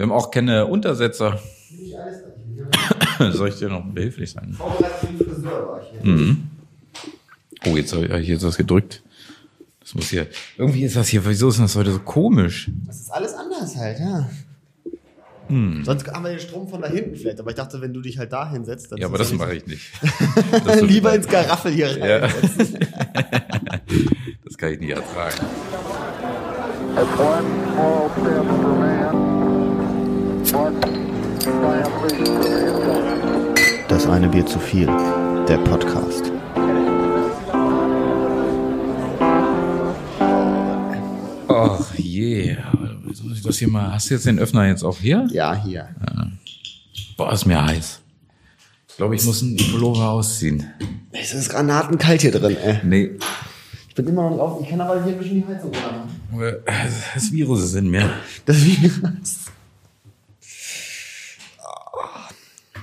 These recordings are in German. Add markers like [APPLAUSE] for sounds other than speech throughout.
Wir haben auch keine Untersetzer. [COUGHS] Soll ich dir noch behilflich sein? Mhm. Oh, jetzt habe ich hier ist das gedrückt. Das muss hier. Irgendwie ist das hier. Wieso ist das heute so komisch? Das ist alles anders halt, ja. Hm. Sonst haben wir den Strom von da hinten vielleicht, aber ich dachte, wenn du dich halt da hinsetzt, dann Ja, aber das mache ich nicht. [LAUGHS] Lieber ins Garaffel hier rein. Ja. [LAUGHS] Das kann ich nicht ertragen. That's one small step for man, Das eine Bier zu viel. Der Podcast. Ach je. Das hier mal? Hast du jetzt den Öffner jetzt auch hier? Ja, hier. Boah, ist mir heiß. Ich glaube, ich muss einen Pullover ausziehen. Es ist granatenkalt hier drin, ey. Nee, Ich bin immer noch nicht auf. Ich kann aber hier ein bisschen die Heizung machen. das Virus ist in mir. Das Virus.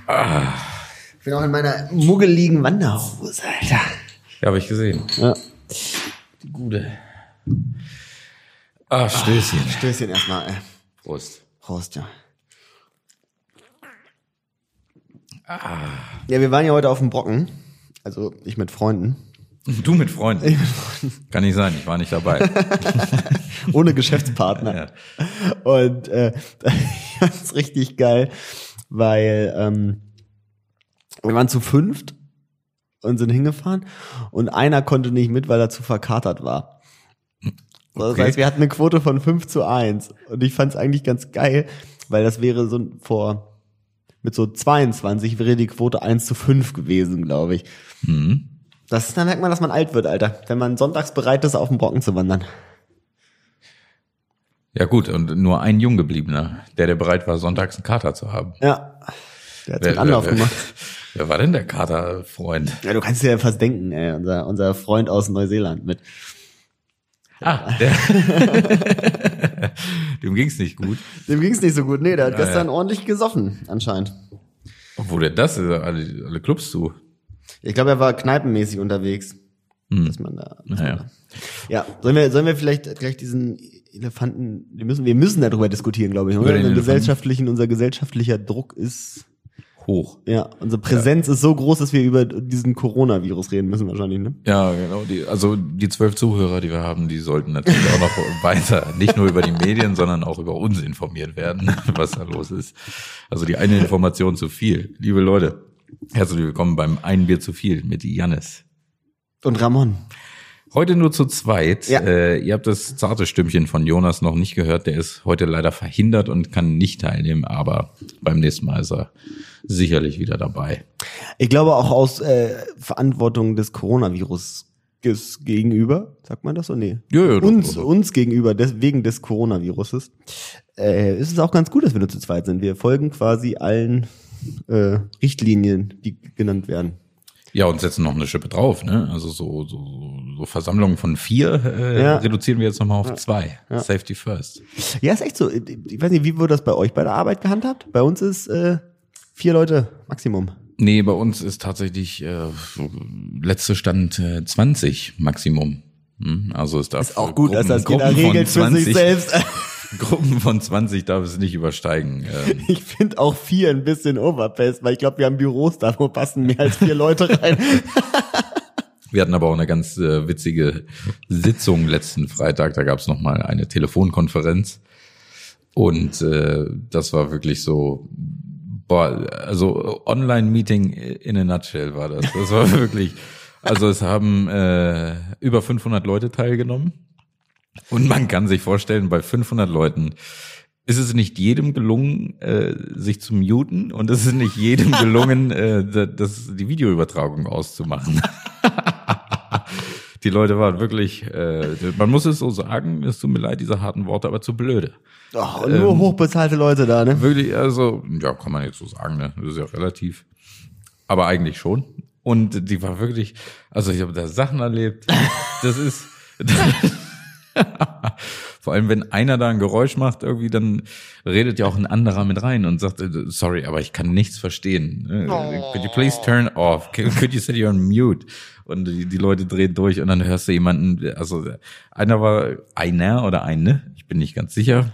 Ich bin auch in meiner muggeligen Wanderhose, Alter. Ja, habe ich gesehen. Ja. Die Gute. Ah, Stößchen. Stößchen erstmal, ey. Prost. Prost, ja. Ja, wir waren ja heute auf dem Brocken. Also ich mit Freunden. Du mit Freunden. Kann nicht sein, ich war nicht dabei. [LAUGHS] Ohne Geschäftspartner. Ja. Und äh, [LAUGHS] das ist richtig geil, weil ähm, wir waren zu fünft und sind hingefahren und einer konnte nicht mit, weil er zu verkatert war. Das Okay. heißt, wir hatten eine Quote von 5 zu 1 und ich fand es eigentlich ganz geil, weil das wäre so vor mit so 22 wäre die Quote 1 zu 5 gewesen, glaube ich. Mhm. Das ist, da merkt man, dass man alt wird, Alter. Wenn man sonntags bereit ist, auf den Brocken zu wandern. Ja gut, und nur ein Junggebliebener, der, der bereit war, sonntags einen Kater zu haben. Ja. Der hat's mit Anlauf wer, gemacht. [LAUGHS] wer war denn der Katerfreund? Ja, du kannst dir ja fast denken, ey, unser, unser Freund aus Neuseeland mit. Ah, der. [LAUGHS] Dem ging's nicht gut. Dem ging's nicht so gut. Nee, der hat Ja, gestern ja. ordentlich gesoffen, anscheinend. Obwohl der das ist, alle, alle Clubs zu. Ich glaube, er war kneipenmäßig unterwegs. Hm. Dass man da, dass Naja. man da. Ja, sollen wir, sollen wir vielleicht gleich diesen Elefanten, wir müssen, wir müssen darüber diskutieren, glaube ich, oder? den gesellschaftlichen, unser gesellschaftlicher Druck ist, Hoch. ja, unsere Präsenz ist so groß, dass wir über diesen Coronavirus reden müssen wahrscheinlich, ne? Ja, genau. Die, also die zwölf Zuhörer, die wir haben, die sollten natürlich auch noch [LAUGHS] weiter, nicht nur über die Medien, sondern auch über uns informiert werden, [LAUGHS] was da los ist. Also die eine Information zu viel. Liebe Leute, herzlich willkommen beim Ein Bier zu viel mit Jannis. Und Ramon. Heute nur zu zweit. Ja. Äh, ihr habt das zarte Stimmchen von Jonas noch nicht gehört. Der ist heute leider verhindert und kann nicht teilnehmen, aber beim nächsten Mal ist er sicherlich wieder dabei. Ich glaube auch aus äh, Verantwortung des Coronavirus gegenüber, sagt man das so? Nee. Ja, ja, doch, uns, doch, doch. uns gegenüber, des, wegen des Coronaviruses, äh, ist es auch ganz gut, dass wir nur zu zweit sind. Wir folgen quasi allen äh, Richtlinien, die genannt werden. Ja, und setzen noch eine Schippe drauf, ne? Also so, so, so Versammlungen von vier äh, Ja. reduzieren wir jetzt nochmal auf zwei. Safety first. Ja, ist echt so. Ich weiß nicht, wie wurde das bei euch bei der Arbeit gehandhabt? Bei uns ist äh, vier Leute Maximum. Nee, bei uns ist tatsächlich äh, letzte Stand äh, 20 Maximum. Hm? Also es darf Auch gut, dass das jeder regelt für sich selbst. [LAUGHS] Gruppen von 20 darf es nicht übersteigen. Ähm, Ich finde auch vier ein bisschen overpaced, weil ich glaube, wir haben Büros da, wo passen mehr als vier Leute rein. [LAUGHS] Wir hatten aber auch eine ganz äh, witzige Sitzung letzten Freitag. Da gab es nochmal eine Telefonkonferenz. Und äh, das war wirklich so, boah, also Online-Meeting in a nutshell war das. Das war [LAUGHS] wirklich, also es haben äh, über 500 Leute teilgenommen. Und man kann sich vorstellen, bei 500 Leuten ist es nicht jedem gelungen, äh, sich zu muten und es ist nicht jedem [LAUGHS] gelungen, äh, da- das, die Videoübertragung auszumachen. [LAUGHS] die Leute waren wirklich, äh, man muss es so sagen, es tut mir leid, diese harten Worte, aber zu blöde. Oh, und nur hochbezahlte Leute da, ne? Wirklich, also, ja, kann man jetzt so sagen, ne? Das ist ja relativ. Aber eigentlich schon. Und die war wirklich, also ich habe da Sachen erlebt. Das ist. [LAUGHS] Vor allem, wenn einer da ein Geräusch macht, irgendwie, dann redet ja auch ein anderer mit rein und sagt, äh, sorry, aber ich kann nichts verstehen. Äh, Could you please turn off? Could you set you on mute? Und die, die Leute drehen durch und dann hörst du jemanden, also einer war einer oder eine, ich bin nicht ganz sicher,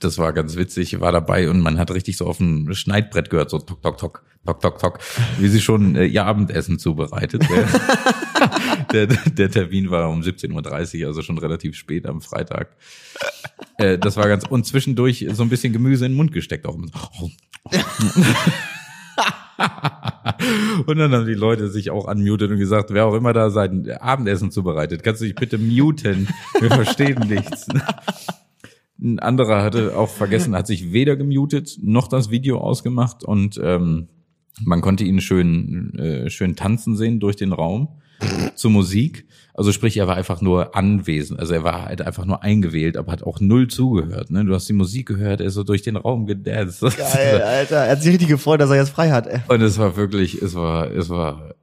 Das war ganz witzig, war dabei und man hat richtig so auf dem Schneidbrett gehört, so tok, tok, tok, tok, tok, tok, wie sie schon äh, ihr Abendessen zubereitet. [LAUGHS] Der, der, Termin war um 17.30 Uhr, also schon relativ spät am Freitag. Äh, das war ganz, und zwischendurch so ein bisschen Gemüse in den Mund gesteckt auch. Und dann haben die Leute sich auch unmuted und gesagt, wer auch immer da sein Abendessen zubereitet, kannst du dich bitte muten? Wir verstehen nichts. Ein anderer hatte auch vergessen, hat sich weder gemutet noch das Video ausgemacht und ähm, man konnte ihn schön, äh, schön tanzen sehen durch den Raum zur Musik. Also sprich, er war einfach nur anwesend. Also er war halt einfach nur eingewählt, aber hat auch null zugehört. Ne? Du hast die Musik gehört, er ist so durch den Raum gedanced. Geil, Alter. Er hat sich richtig gefreut, dass er jetzt frei hat. ey. Und es war wirklich, es war, es war,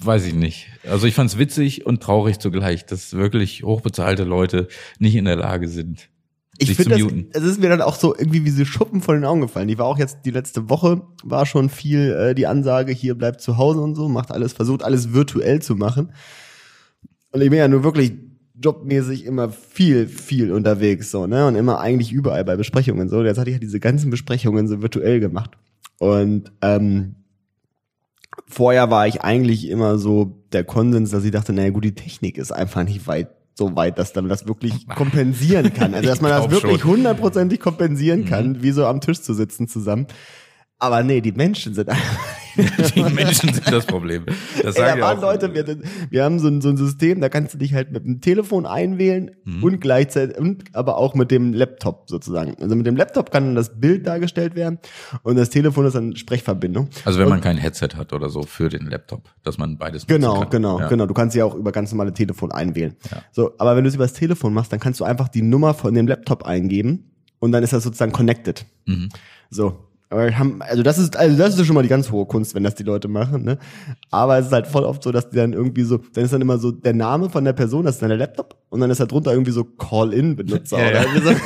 weiß ich nicht. Also ich fand es witzig und traurig zugleich, dass wirklich hochbezahlte Leute nicht in der Lage sind, Ich finde, das, es ist mir dann auch so irgendwie wie so Schuppen von den Augen gefallen. Die war auch jetzt die letzte Woche, war schon viel äh, die Ansage, hier bleibt zu Hause und so, macht alles, versucht alles virtuell zu machen. Und ich bin ja nur wirklich jobmäßig immer viel, viel unterwegs, so, ne, und immer eigentlich überall bei Besprechungen, so. Jetzt hatte ich ja diese ganzen Besprechungen so virtuell gemacht. Und, ähm, vorher war ich eigentlich immer so der Konsens, dass ich dachte, naja gut, die Technik ist einfach nicht weit so weit, dass man das wirklich [LAUGHS] kompensieren kann. Also dass man das wirklich hundertprozentig kompensieren kann, wie so am Tisch zu sitzen zusammen. Aber nee, die Menschen sind einfach [LAUGHS] Die Menschen sind das Problem. Das Ey, da waren auch. Leute, wir, wir haben so ein, so ein System, da kannst du dich halt mit dem Telefon einwählen Mhm. und gleichzeitig, und aber auch mit dem Laptop sozusagen. Also mit dem Laptop kann dann das Bild dargestellt werden und das Telefon ist dann Sprechverbindung. Also wenn und, man kein Headset hat oder so für den Laptop, dass man beides Genau, genau, ja. genau. Du kannst sie auch über ganz normale Telefon einwählen. Ja. So, aber wenn du es über das Telefon machst, dann kannst du einfach die Nummer von dem Laptop eingeben und dann ist das sozusagen connected. Mhm. So. Aber haben, also das ist, also das ist schon mal die ganz hohe Kunst, wenn das die Leute machen, ne? Aber es ist halt voll oft so, dass die dann irgendwie so, dann ist dann immer so der Name von der Person, das ist dann der Laptop, und dann ist da drunter irgendwie so Call-In-Benutzer Ja, oder ja. irgendwie so. [LAUGHS]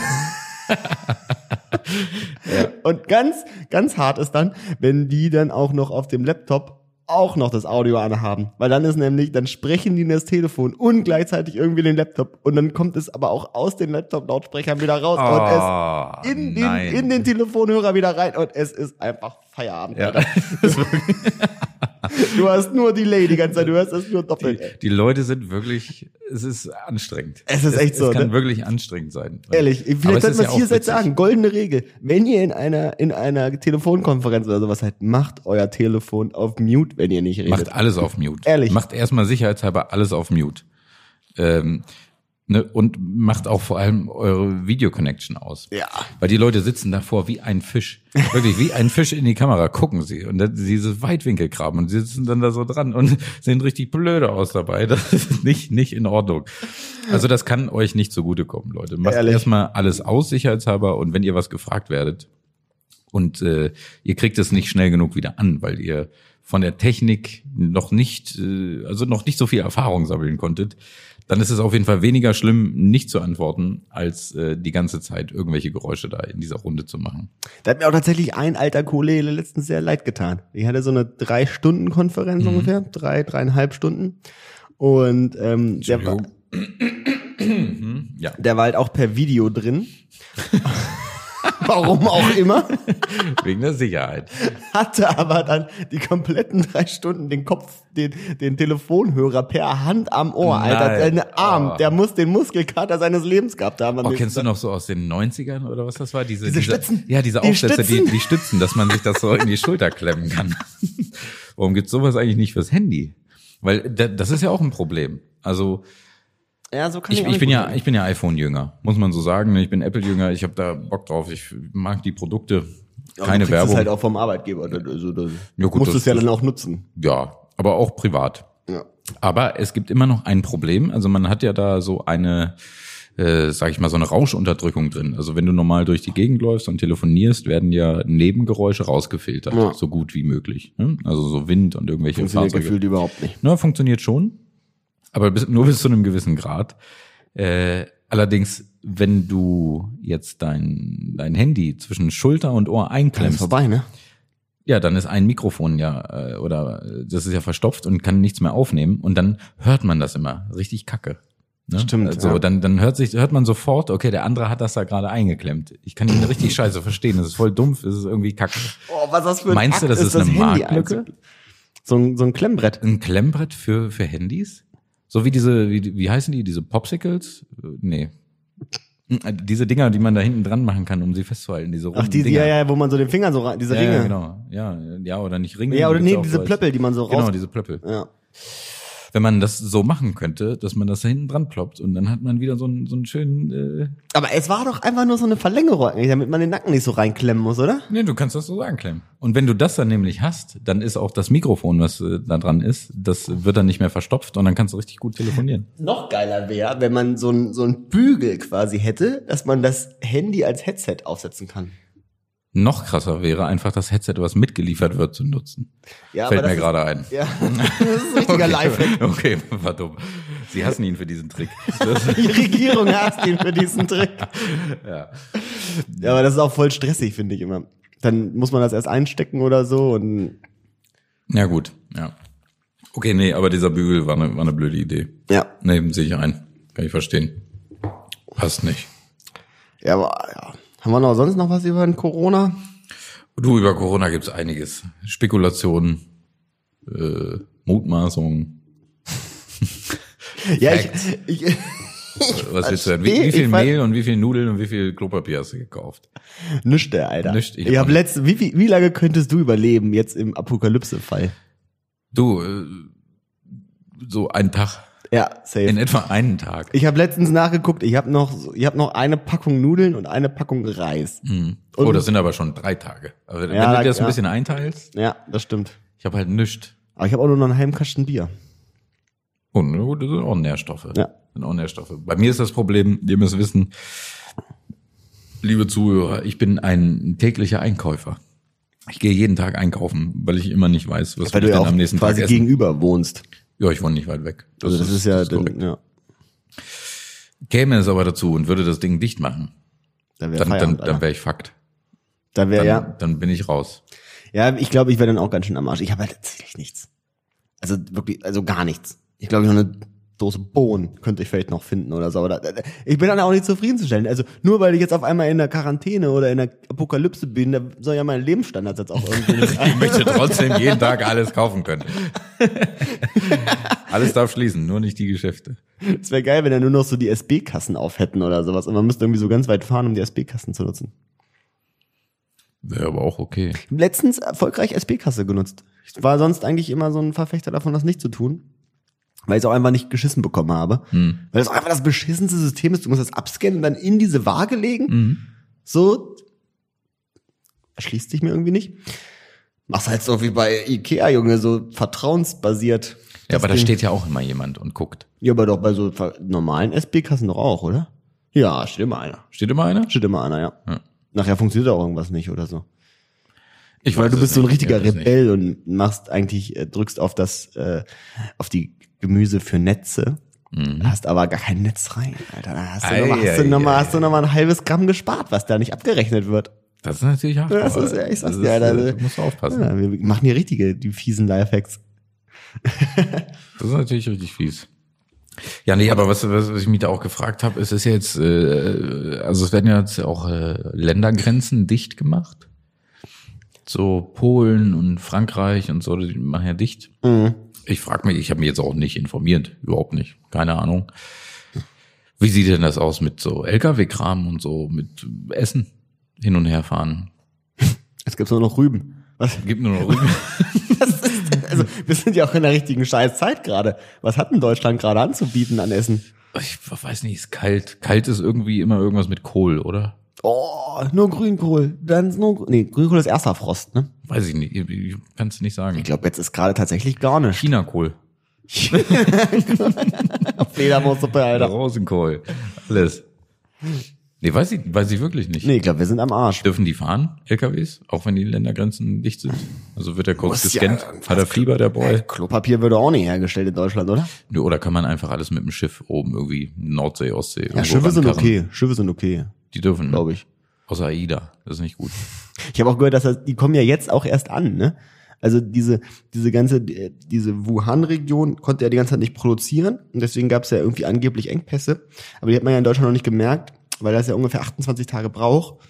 [LAUGHS] Und ganz, ganz hart ist dann, wenn die dann auch noch auf dem Laptop auch noch das Audio anhaben. Weil dann ist nämlich, dann sprechen die in das Telefon und gleichzeitig irgendwie den Laptop. Und dann kommt es aber auch aus den Laptop-Lautsprechern wieder raus Oh, und es in den, nein. in den Telefonhörer wieder rein. Und es ist einfach Feierabend. Ja. [LAUGHS] [LAUGHS] Du hast nur Delay die ganze Zeit, du hörst es nur doppelt. Die, die Leute sind wirklich, es ist anstrengend. Es ist echt so, Es kann ne? wirklich anstrengend sein. Ehrlich, vielleicht es sollte ist man ja es hier jetzt sagen, goldene Regel. Wenn ihr in einer, in einer Telefonkonferenz oder sowas seid, macht euer Telefon auf Mute, wenn ihr nicht redet. Macht alles auf Mute. Ehrlich. Macht erstmal sicherheitshalber alles auf Mute. Ähm, ne, und macht auch vor allem eure Videoconnection aus. Ja. Weil die Leute sitzen davor wie ein Fisch. Wirklich, wie ein Fisch in die Kamera gucken sie. Und dann diese Weitwinkelgraben und sie sitzen dann da so dran und [LAUGHS] sehen richtig blöde aus dabei. Das ist nicht, nicht in Ordnung. Also das kann euch nicht zugutekommen, Leute. Macht Ehrlich. erstmal alles aus, sicherheitshalber. Und wenn ihr was gefragt werdet, und äh, ihr kriegt es nicht schnell genug wieder an, weil ihr von der Technik noch nicht, äh, also noch nicht so viel Erfahrung sammeln konntet, dann ist es auf jeden Fall weniger schlimm, nicht zu antworten, als äh, die ganze Zeit irgendwelche Geräusche da in dieser Runde zu machen. Da hat mir auch tatsächlich ein alter Kollege letztens sehr leid getan. Ich hatte so eine drei Stunden Konferenz ungefähr, drei, dreieinhalb Stunden. Und ähm, der, war, Entschuldigung. ja, der war halt auch per Video drin. [LAUGHS] [LAUGHS] Warum auch immer. wegen der Sicherheit. Hatte aber dann die kompletten drei Stunden den Kopf, den, den Telefonhörer per Hand am Ohr, Alter. Nein. Deine Arm, Oh. der muss den Muskelkater seines Lebens gehabt haben. Oh, kennst du noch so aus den 90ern oder was das war? Diese, Diese Stützen? Ja, diese Die Aufsätze, die, Stützen? die Stützen, dass man sich das so in die Schulter klemmen kann. Warum gibt's sowas eigentlich nicht fürs Handy? Weil da, das ist ja auch ein Problem. Also Ja, so kann ich, ich, ich bin ja, ich bin ja iPhone-Jünger, muss man so sagen. Ich bin Apple-Jünger, ich habe da Bock drauf. Ich mag die Produkte, Aber keine du Werbung. Es halt auch vom Arbeitgeber. Also, du Ja, gut, musst das- es ja das- dann auch nutzen. Ja, aber auch privat. Ja. Aber es gibt immer noch ein Problem. Also man hat ja da so eine, äh, sag ich mal, so eine Rauschunterdrückung drin. Also wenn du normal durch die Gegend läufst und telefonierst, werden ja Nebengeräusche rausgefiltert, Ja. so gut wie möglich. ne? Also so Wind und irgendwelche Funktioniert Fahrzeuge. gefühlt überhaupt nicht. Na, funktioniert schon, aber bis, nur bis zu einem gewissen Grad. Äh, allerdings, wenn du jetzt dein, dein Handy zwischen Schulter und Ohr Dann ist einklemmst, vorbei, ne? ja, dann ist ein Mikrofon ja äh, oder das ist ja verstopft und kann nichts mehr aufnehmen und dann hört man das immer richtig kacke. Ne? Stimmt, Also ja. dann, dann hört sich, hört man sofort, okay, der andere hat das da gerade eingeklemmt. Ich kann ihn richtig [LAUGHS] scheiße verstehen. Das ist voll dumpf, das ist irgendwie kacke. Oh, was das für ein Meinst du, Akt das ist eine Handy Marktlücke? einzu- So ein, so ein Klemmbrett. Ein Klemmbrett für, für Handys? So wie diese, wie, wie heißen die, diese Popsicles? Nee. Diese Dinger, die man da hinten dran machen kann, um sie festzuhalten, diese runden Ach, die, Dinger. ja, ja, wo man so den Finger so rein, diese ja, Ringe. ja, genau. Ja, ja, oder nicht Ringe. Ja, oder nee, diese Plöppel, die man so raus. Genau, diese Plöppel. Ja. Wenn man das so machen könnte, dass man das da hinten dran ploppt und dann hat man wieder so einen, so einen schönen, äh, Aber es war doch einfach nur so eine Verlängerung, eigentlich, damit man den Nacken nicht so reinklemmen muss, oder? Nee, du kannst das so anklemmen. Und wenn du das dann nämlich hast, dann ist auch das Mikrofon, was äh, da dran ist, das wird dann nicht mehr verstopft und dann kannst du richtig gut telefonieren. Noch geiler wäre, wenn man so ein, so ein Bügel quasi hätte, dass man das Handy als Headset aufsetzen kann. Noch krasser wäre einfach das Headset, was mitgeliefert wird, zu nutzen. Ja, Fällt mir gerade ein. Ja, [LAUGHS] das ist ein richtiger okay. Lifehack. Okay, war dumm. Sie hassen ihn für diesen Trick. [LAUGHS] Die Regierung hasst ihn für diesen Trick. [LAUGHS] ja. Ja, aber das ist auch voll stressig, finde ich immer. Dann muss man das erst einstecken oder so und ja, gut, ja. Okay, nee, aber dieser Bügel war eine, war eine blöde Idee. ja. Nee, sehe ich ein. Kann ich verstehen. Passt nicht. Ja, aber ja. Haben wir noch sonst noch was über den Corona? Du, über Corona gibt's einiges. Spekulationen, äh, Mutmaßungen. [LAUGHS] Ja, Facts. ich, ich Was willst du denn? Wie, wie viel ich Mehl und wie viel Nudeln und wie viel Klopapier hast du gekauft? Nüchte, Alter. Nischte, ich ich nicht. letzte, wie, wie, wie lange könntest du überleben jetzt im Apokalypse-Fall? Du, äh, so einen Tag. Ja, safe. In etwa einen Tag. Ich habe letztens nachgeguckt, ich habe noch, ich habe noch eine Packung Nudeln und eine Packung Reis. Mhm. Oh, das sind aber schon drei Tage. Aber wenn Ja, du dir das ja. ein bisschen einteilst, Ja, das stimmt. ich habe halt nischt. Aber ich habe auch nur noch einen halben Kasten Bier. Und das sind auch Nährstoffe. Ja. Das sind auch Nährstoffe. Bei mir ist das Problem, ihr müsst wissen, liebe Zuhörer, ich bin ein täglicher Einkäufer. Ich gehe jeden Tag einkaufen, weil ich immer nicht weiß, was Weil will du ich ja auch am nächsten Tag quasi essen. gegenüber wohnst. Ja, ich wohne nicht weit weg. Also das, ist, ja, das dann, korrekt. ja, Käme es aber dazu und würde das Ding dicht machen, da wäre dann, dann, dann wäre ich Fakt. Da wäre Dann, ja, dann bin ich raus. ja, ich glaube, ich wäre dann auch ganz schön am Arsch. Ich habe halt tatsächlich nichts. Also wirklich, also gar nichts. Ich glaube, ich noch eine Dose Bohnen könnte ich vielleicht noch finden oder so. Oder, ich bin dann auch nicht zufriedenzustellen. Also nur weil ich jetzt auf einmal in der Quarantäne oder in der Apokalypse bin, da soll ja mein Lebensstandard jetzt auch irgendwie nicht [LAUGHS] Ich möchte trotzdem jeden Tag alles kaufen können. alles darf schließen, nur nicht die Geschäfte. Es wäre geil, wenn da nur noch so die SB-Kassen auf hätten oder sowas. Und man müsste irgendwie so ganz weit fahren, um die SB-Kassen zu nutzen. Wäre aber auch okay. Letztens erfolgreich SB-Kasse genutzt. Ich war sonst eigentlich immer so ein Verfechter davon, das nicht zu tun. Weil ich es auch einfach nicht geschissen bekommen habe. Hm. Weil das auch einfach das beschissenste System ist. Du musst das abscannen und dann in diese Waage legen. Mhm. So. Erschließt sich mir irgendwie nicht. Mach's halt so wie bei Ikea, Junge, so vertrauensbasiert. Ja, aber da Ding. steht ja auch immer jemand und guckt. Ja, aber doch bei so normalen SB-Kassen doch auch, oder? Ja, steht immer einer. Steht immer einer? Steht immer einer, ja. Ja. Nachher funktioniert auch irgendwas nicht oder so. Ich Weil weiß du bist so ein richtiger es nicht. Rebell und machst eigentlich, äh, drückst auf das, äh, auf die Gemüse für Netze, hast aber gar kein Netz rein, Alter. Da hast du Mhm. Nochmal, hast du ei, hast du noch mal ein halbes Gramm gespart, was da nicht abgerechnet wird. Das ist natürlich hart. Das ist, ja, ich sag's dir, Alter. äh, Da musst du aufpassen. Ja, wir machen hier richtige, die fiesen Lifehacks. [LAUGHS] Das ist natürlich richtig fies. Ja, nee, aber was, was ich mich da auch gefragt habe, ist es jetzt, äh, also es werden ja jetzt auch äh, Ländergrenzen dicht gemacht. So Polen und Frankreich und so, die machen ja dicht. Mhm. Ich frage mich, ich habe mich jetzt auch nicht informiert, überhaupt nicht, keine Ahnung. Wie sieht denn das aus mit so LKW-Kram und so, mit Essen hin und her fahren? [LAUGHS] Jetzt gibt's nur noch Rüben. Was, Gibt nur noch Rüben. [LAUGHS] ist? Also, wir sind ja auch in der richtigen Scheißzeit gerade. Was hat denn Deutschland gerade anzubieten an Essen? Ich weiß nicht, ist kalt. Kalt ist irgendwie immer irgendwas mit Kohl, oder? Oh, nur Grünkohl. Dann ist nur, nee, Grünkohl ist erster Frost, ne? Weiß ich nicht, ich kann's nicht sagen. Ich glaube, jetzt ist gerade tatsächlich gar nicht. China-Kohl. [LAUGHS] Fledermaussuppe, Alter. Rosenkohl. Alles. Nee, weiß ich, weiß ich wirklich nicht. Nee, ich glaube, wir sind am Arsch. Dürfen die fahren, LKWs, auch wenn die Ländergrenzen dicht sind? Also wird der kurz Muss ja gescannt? irgendwas Hat er Fieber, der Boy? Klopapier würde auch nicht hergestellt in Deutschland, oder? Oder kann man einfach alles mit dem Schiff oben irgendwie Nordsee, Ostsee Ja, Schiffe sind okay. Schiffe sind okay, Die dürfen, glaube ich. Außer AIDA. Das ist nicht gut. Ich habe auch gehört, dass das, die kommen ja jetzt auch erst an, ne? Also diese, diese ganze, äh, diese Wuhan-Region konnte ja die ganze Zeit nicht produzieren und deswegen gab es ja irgendwie angeblich Engpässe. Aber die hat man ja in Deutschland noch nicht gemerkt, weil das ja ungefähr 28 Tage braucht,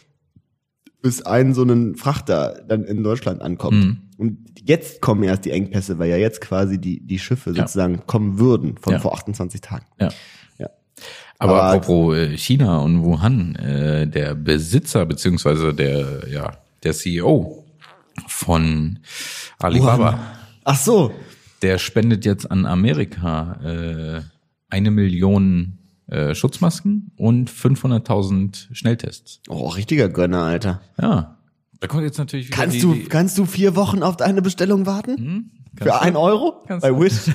bis ein so ein Frachter dann in Deutschland ankommt. Mhm. Und jetzt kommen erst die Engpässe, weil ja jetzt quasi die, die Schiffe Ja. sozusagen kommen würden von Ja. vor 28 Tagen. Ja. Aber, Aber- apropos äh, China und Wuhan, äh, der Besitzer beziehungsweise der, ja, der CEO von Alibaba, Ach so. der spendet jetzt an Amerika äh, eine Million äh, Schutzmasken und 500.000 Schnelltests. Oh, richtiger Gönner, Alter. Ja, da kommt jetzt natürlich wieder Kannst die, du, die, kannst du vier Wochen auf deine Bestellung warten? Hm? Für Kannst du? ein Euro? Kannst Bei. Wish? [LAUGHS]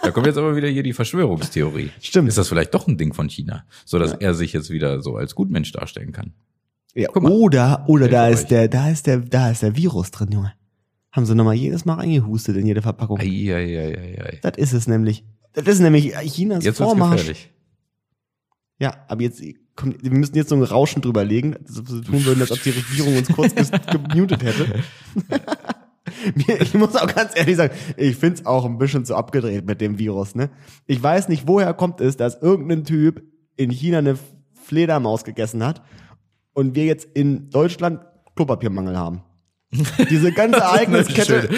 Da kommt jetzt aber wieder hier die Verschwörungstheorie. Stimmt. Ist das vielleicht doch ein Ding von China, so dass er sich jetzt wieder so als Gutmensch darstellen kann? Ja, oder, oder da für ist euch. der, da ist der, da ist der Virus drin, Junge. Haben sie nochmal jedes Mal reingehustet in jede Verpackung. Eieieiei. Das ist es nämlich. Das ist nämlich Chinas Jetzt Vormarsch. gefährlich. Ja, aber jetzt kommt, wir müssen jetzt so ein Rauschen drüber legen, so tun würden, als ob die Regierung uns kurz [LAUGHS] gemutet hätte. [LAUGHS] Mir- ich muss auch ganz ehrlich sagen, ich find's auch ein bisschen zu abgedreht mit dem Virus, ne? Ich weiß nicht, woher kommt es, dass irgendein Typ in China eine Fledermaus gegessen hat und wir jetzt in Deutschland Klopapiermangel haben. Diese ganze [LAUGHS] Ereigniskette.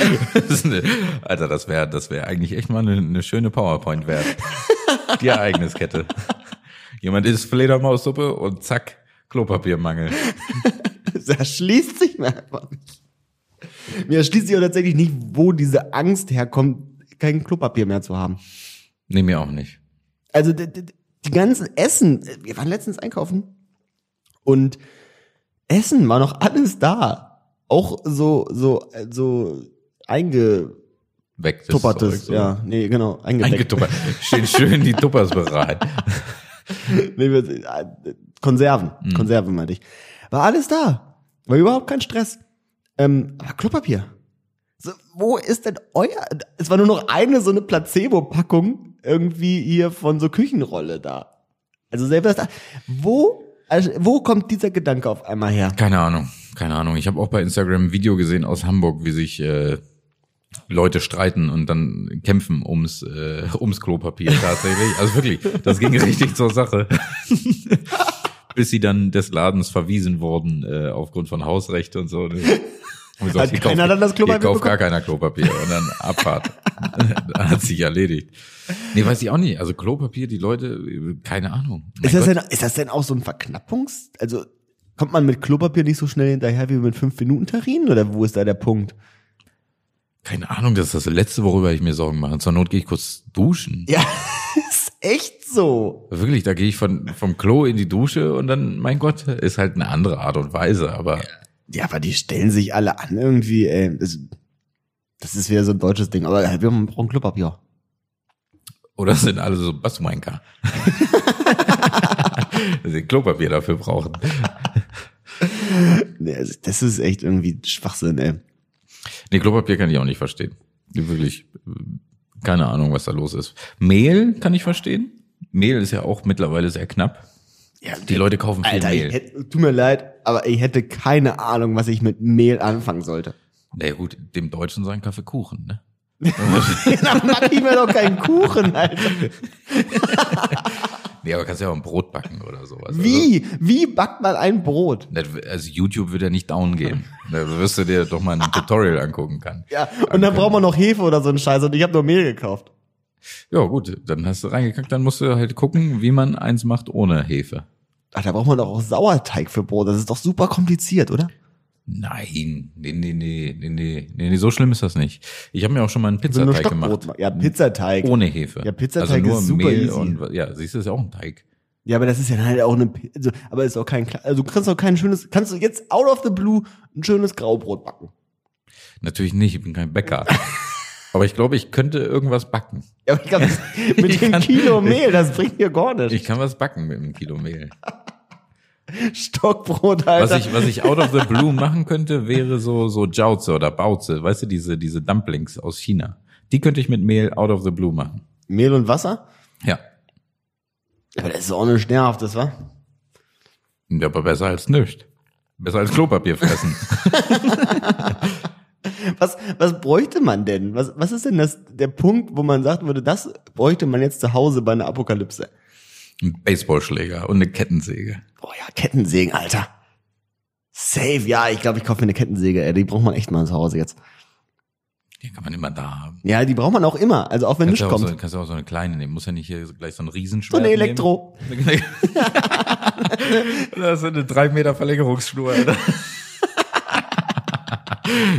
Das eine, Alter, das wäre das wäre eigentlich echt mal eine, eine schöne PowerPoint wert. Die Ereigniskette. Jemand isst Fledermaussuppe und zack, Klopapiermangel. Das erschließt sich mir einfach nicht. Mir erschließt sich auch tatsächlich nicht, wo diese Angst herkommt, kein Klopapier mehr zu haben. Nee, mir auch nicht. Also die, die, die ganzen Essen, wir waren letztens einkaufen und Essen war noch alles da. Auch so, so, so das Zeug, so. ja, nee, genau. Eingetuppert. Stehen schön die Tuppers bereit. [LAUGHS] nee, wir, äh, Konserven, Mhm. Konserven meinte ich. War alles da. War überhaupt kein Stress. Ähm, aber Klopapier. So, wo ist denn euer? Es war nur noch eine so eine Placebo-Packung irgendwie hier von so Küchenrolle da. Also selber das, wo, also wo kommt dieser Gedanke auf einmal her? Keine Ahnung, keine Ahnung. Ich habe auch bei Instagram ein Video gesehen aus Hamburg, wie sich äh, Leute streiten und dann kämpfen ums äh, ums Klopapier tatsächlich. Also wirklich, das ging richtig zur Sache. [LAUGHS] Bis sie dann des Ladens verwiesen wurden äh, aufgrund von Hausrecht und so. Und gesagt, Hat hier keiner kauft- dann das Klopapier kauft gar bekommen? keiner Klopapier und dann Abfahrt. [LAUGHS] dann hat sich erledigt. Nee, weiß ich auch nicht. Also Klopapier, die Leute, keine Ahnung. Mein Ist das, Gott. denn, ist das denn auch so ein Verknappungs? Also kommt man mit Klopapier nicht so schnell hinterher wie mit 5-Minuten-Terrinen oder wo ist da der Punkt? Keine Ahnung, das ist das Letzte, worüber ich mir Sorgen mache. Zur Not gehe ich kurz duschen. Ja, [LAUGHS] echt so. Wirklich, da gehe ich von, vom Klo in die Dusche und dann, mein Gott, ist halt eine andere Art und Weise, aber Ja, aber die stellen sich alle an irgendwie, ey. Das, das ist wieder so ein deutsches Ding. Aber wir brauchen Klopapier. oder sind alle so Bassmeinker? [LAUGHS] Dass sie Klopapier dafür brauchen. Also Das ist echt irgendwie Schwachsinn, ey. Nee, Klopapier kann ich auch nicht verstehen. Wirklich, keine Ahnung, was da los ist. Mehl kann ich verstehen. Mehl ist ja auch mittlerweile sehr knapp. Ja, Die Leute kaufen viel Alter, Mehl. hätte, tut mir leid, aber ich hätte keine Ahnung, was ich mit Mehl anfangen sollte. Na gut, dem Deutschen sein Kaffeekuchen, ne? [LAUGHS] Dann back ich mir doch keinen Kuchen, Alter. [LAUGHS] Nee, aber kannst ja auch ein Brot backen oder sowas. Wie? Wie backt man ein Brot? Also, also YouTube wird ja nicht down gehen. Da wirst du dir doch mal ein Tutorial angucken kann. [LAUGHS] Ja, und dann braucht man noch Hefe oder so einen Scheiß und ich habe nur Mehl gekauft. Ja, gut, dann hast du reingekackt, dann musst du halt gucken, wie man eins macht ohne Hefe. Ach, da braucht man doch auch Sauerteig für Brot. Das ist doch super kompliziert, oder? Nein, nee, nee, nee, nee, nee, nee, nee, so schlimm ist das nicht. Ich habe mir auch schon mal einen nur Pizzateig gemacht. Ja, Pizzateig. Ohne Hefe. Ja, Pizzateig also nur ist super Mehl easy. und ja, siehst du, ist ja auch ein Teig. Ja, aber das ist ja halt auch eine, also, aber ist auch kein, also du kannst auch kein schönes, kannst du jetzt out of the blue ein schönes Graubrot backen. Natürlich nicht, ich bin kein Bäcker. [LAUGHS] Aber ich glaube, ich könnte irgendwas backen. Ja, aber ich glaube, [LAUGHS] mit Ich dem kann- Kilo [LAUGHS] Mehl, das bringt mir gar Ich nicht. kann was backen mit einem Kilo Mehl. [LAUGHS] Stockbrot, Alter. Was ich, was ich out of the blue machen könnte, wäre so, so Jauze oder Bauze. Weißt du, diese, diese Dumplings aus China. Die könnte ich mit Mehl out of the blue machen. Mehl und Wasser? Ja. Aber das ist auch eine Schnerhaftes, wa? Ja, aber besser als nichts. Besser als Klopapier fressen. [LAUGHS] Was, was bräuchte man denn? Was, was ist denn das, der Punkt, wo man sagt würde, das bräuchte man jetzt zu Hause bei einer Apokalypse? Ein Baseballschläger und eine Kettensäge. Oh ja, Kettensägen, Alter. Safe, ja, ich glaube, ich kaufe mir eine Kettensäge, ey. Die braucht man echt mal zu Hause jetzt. Die kann man immer da haben. Ja, die braucht man auch immer, also auch wenn Kannst auch, kommt. so, kannst du auch so eine kleine nehmen. Muss ja nicht hier gleich so ein So Riesenschwert eine Elektro. nehmen. [LAUGHS] das ist eine drei Meter Verlängerungsschnur. Alter.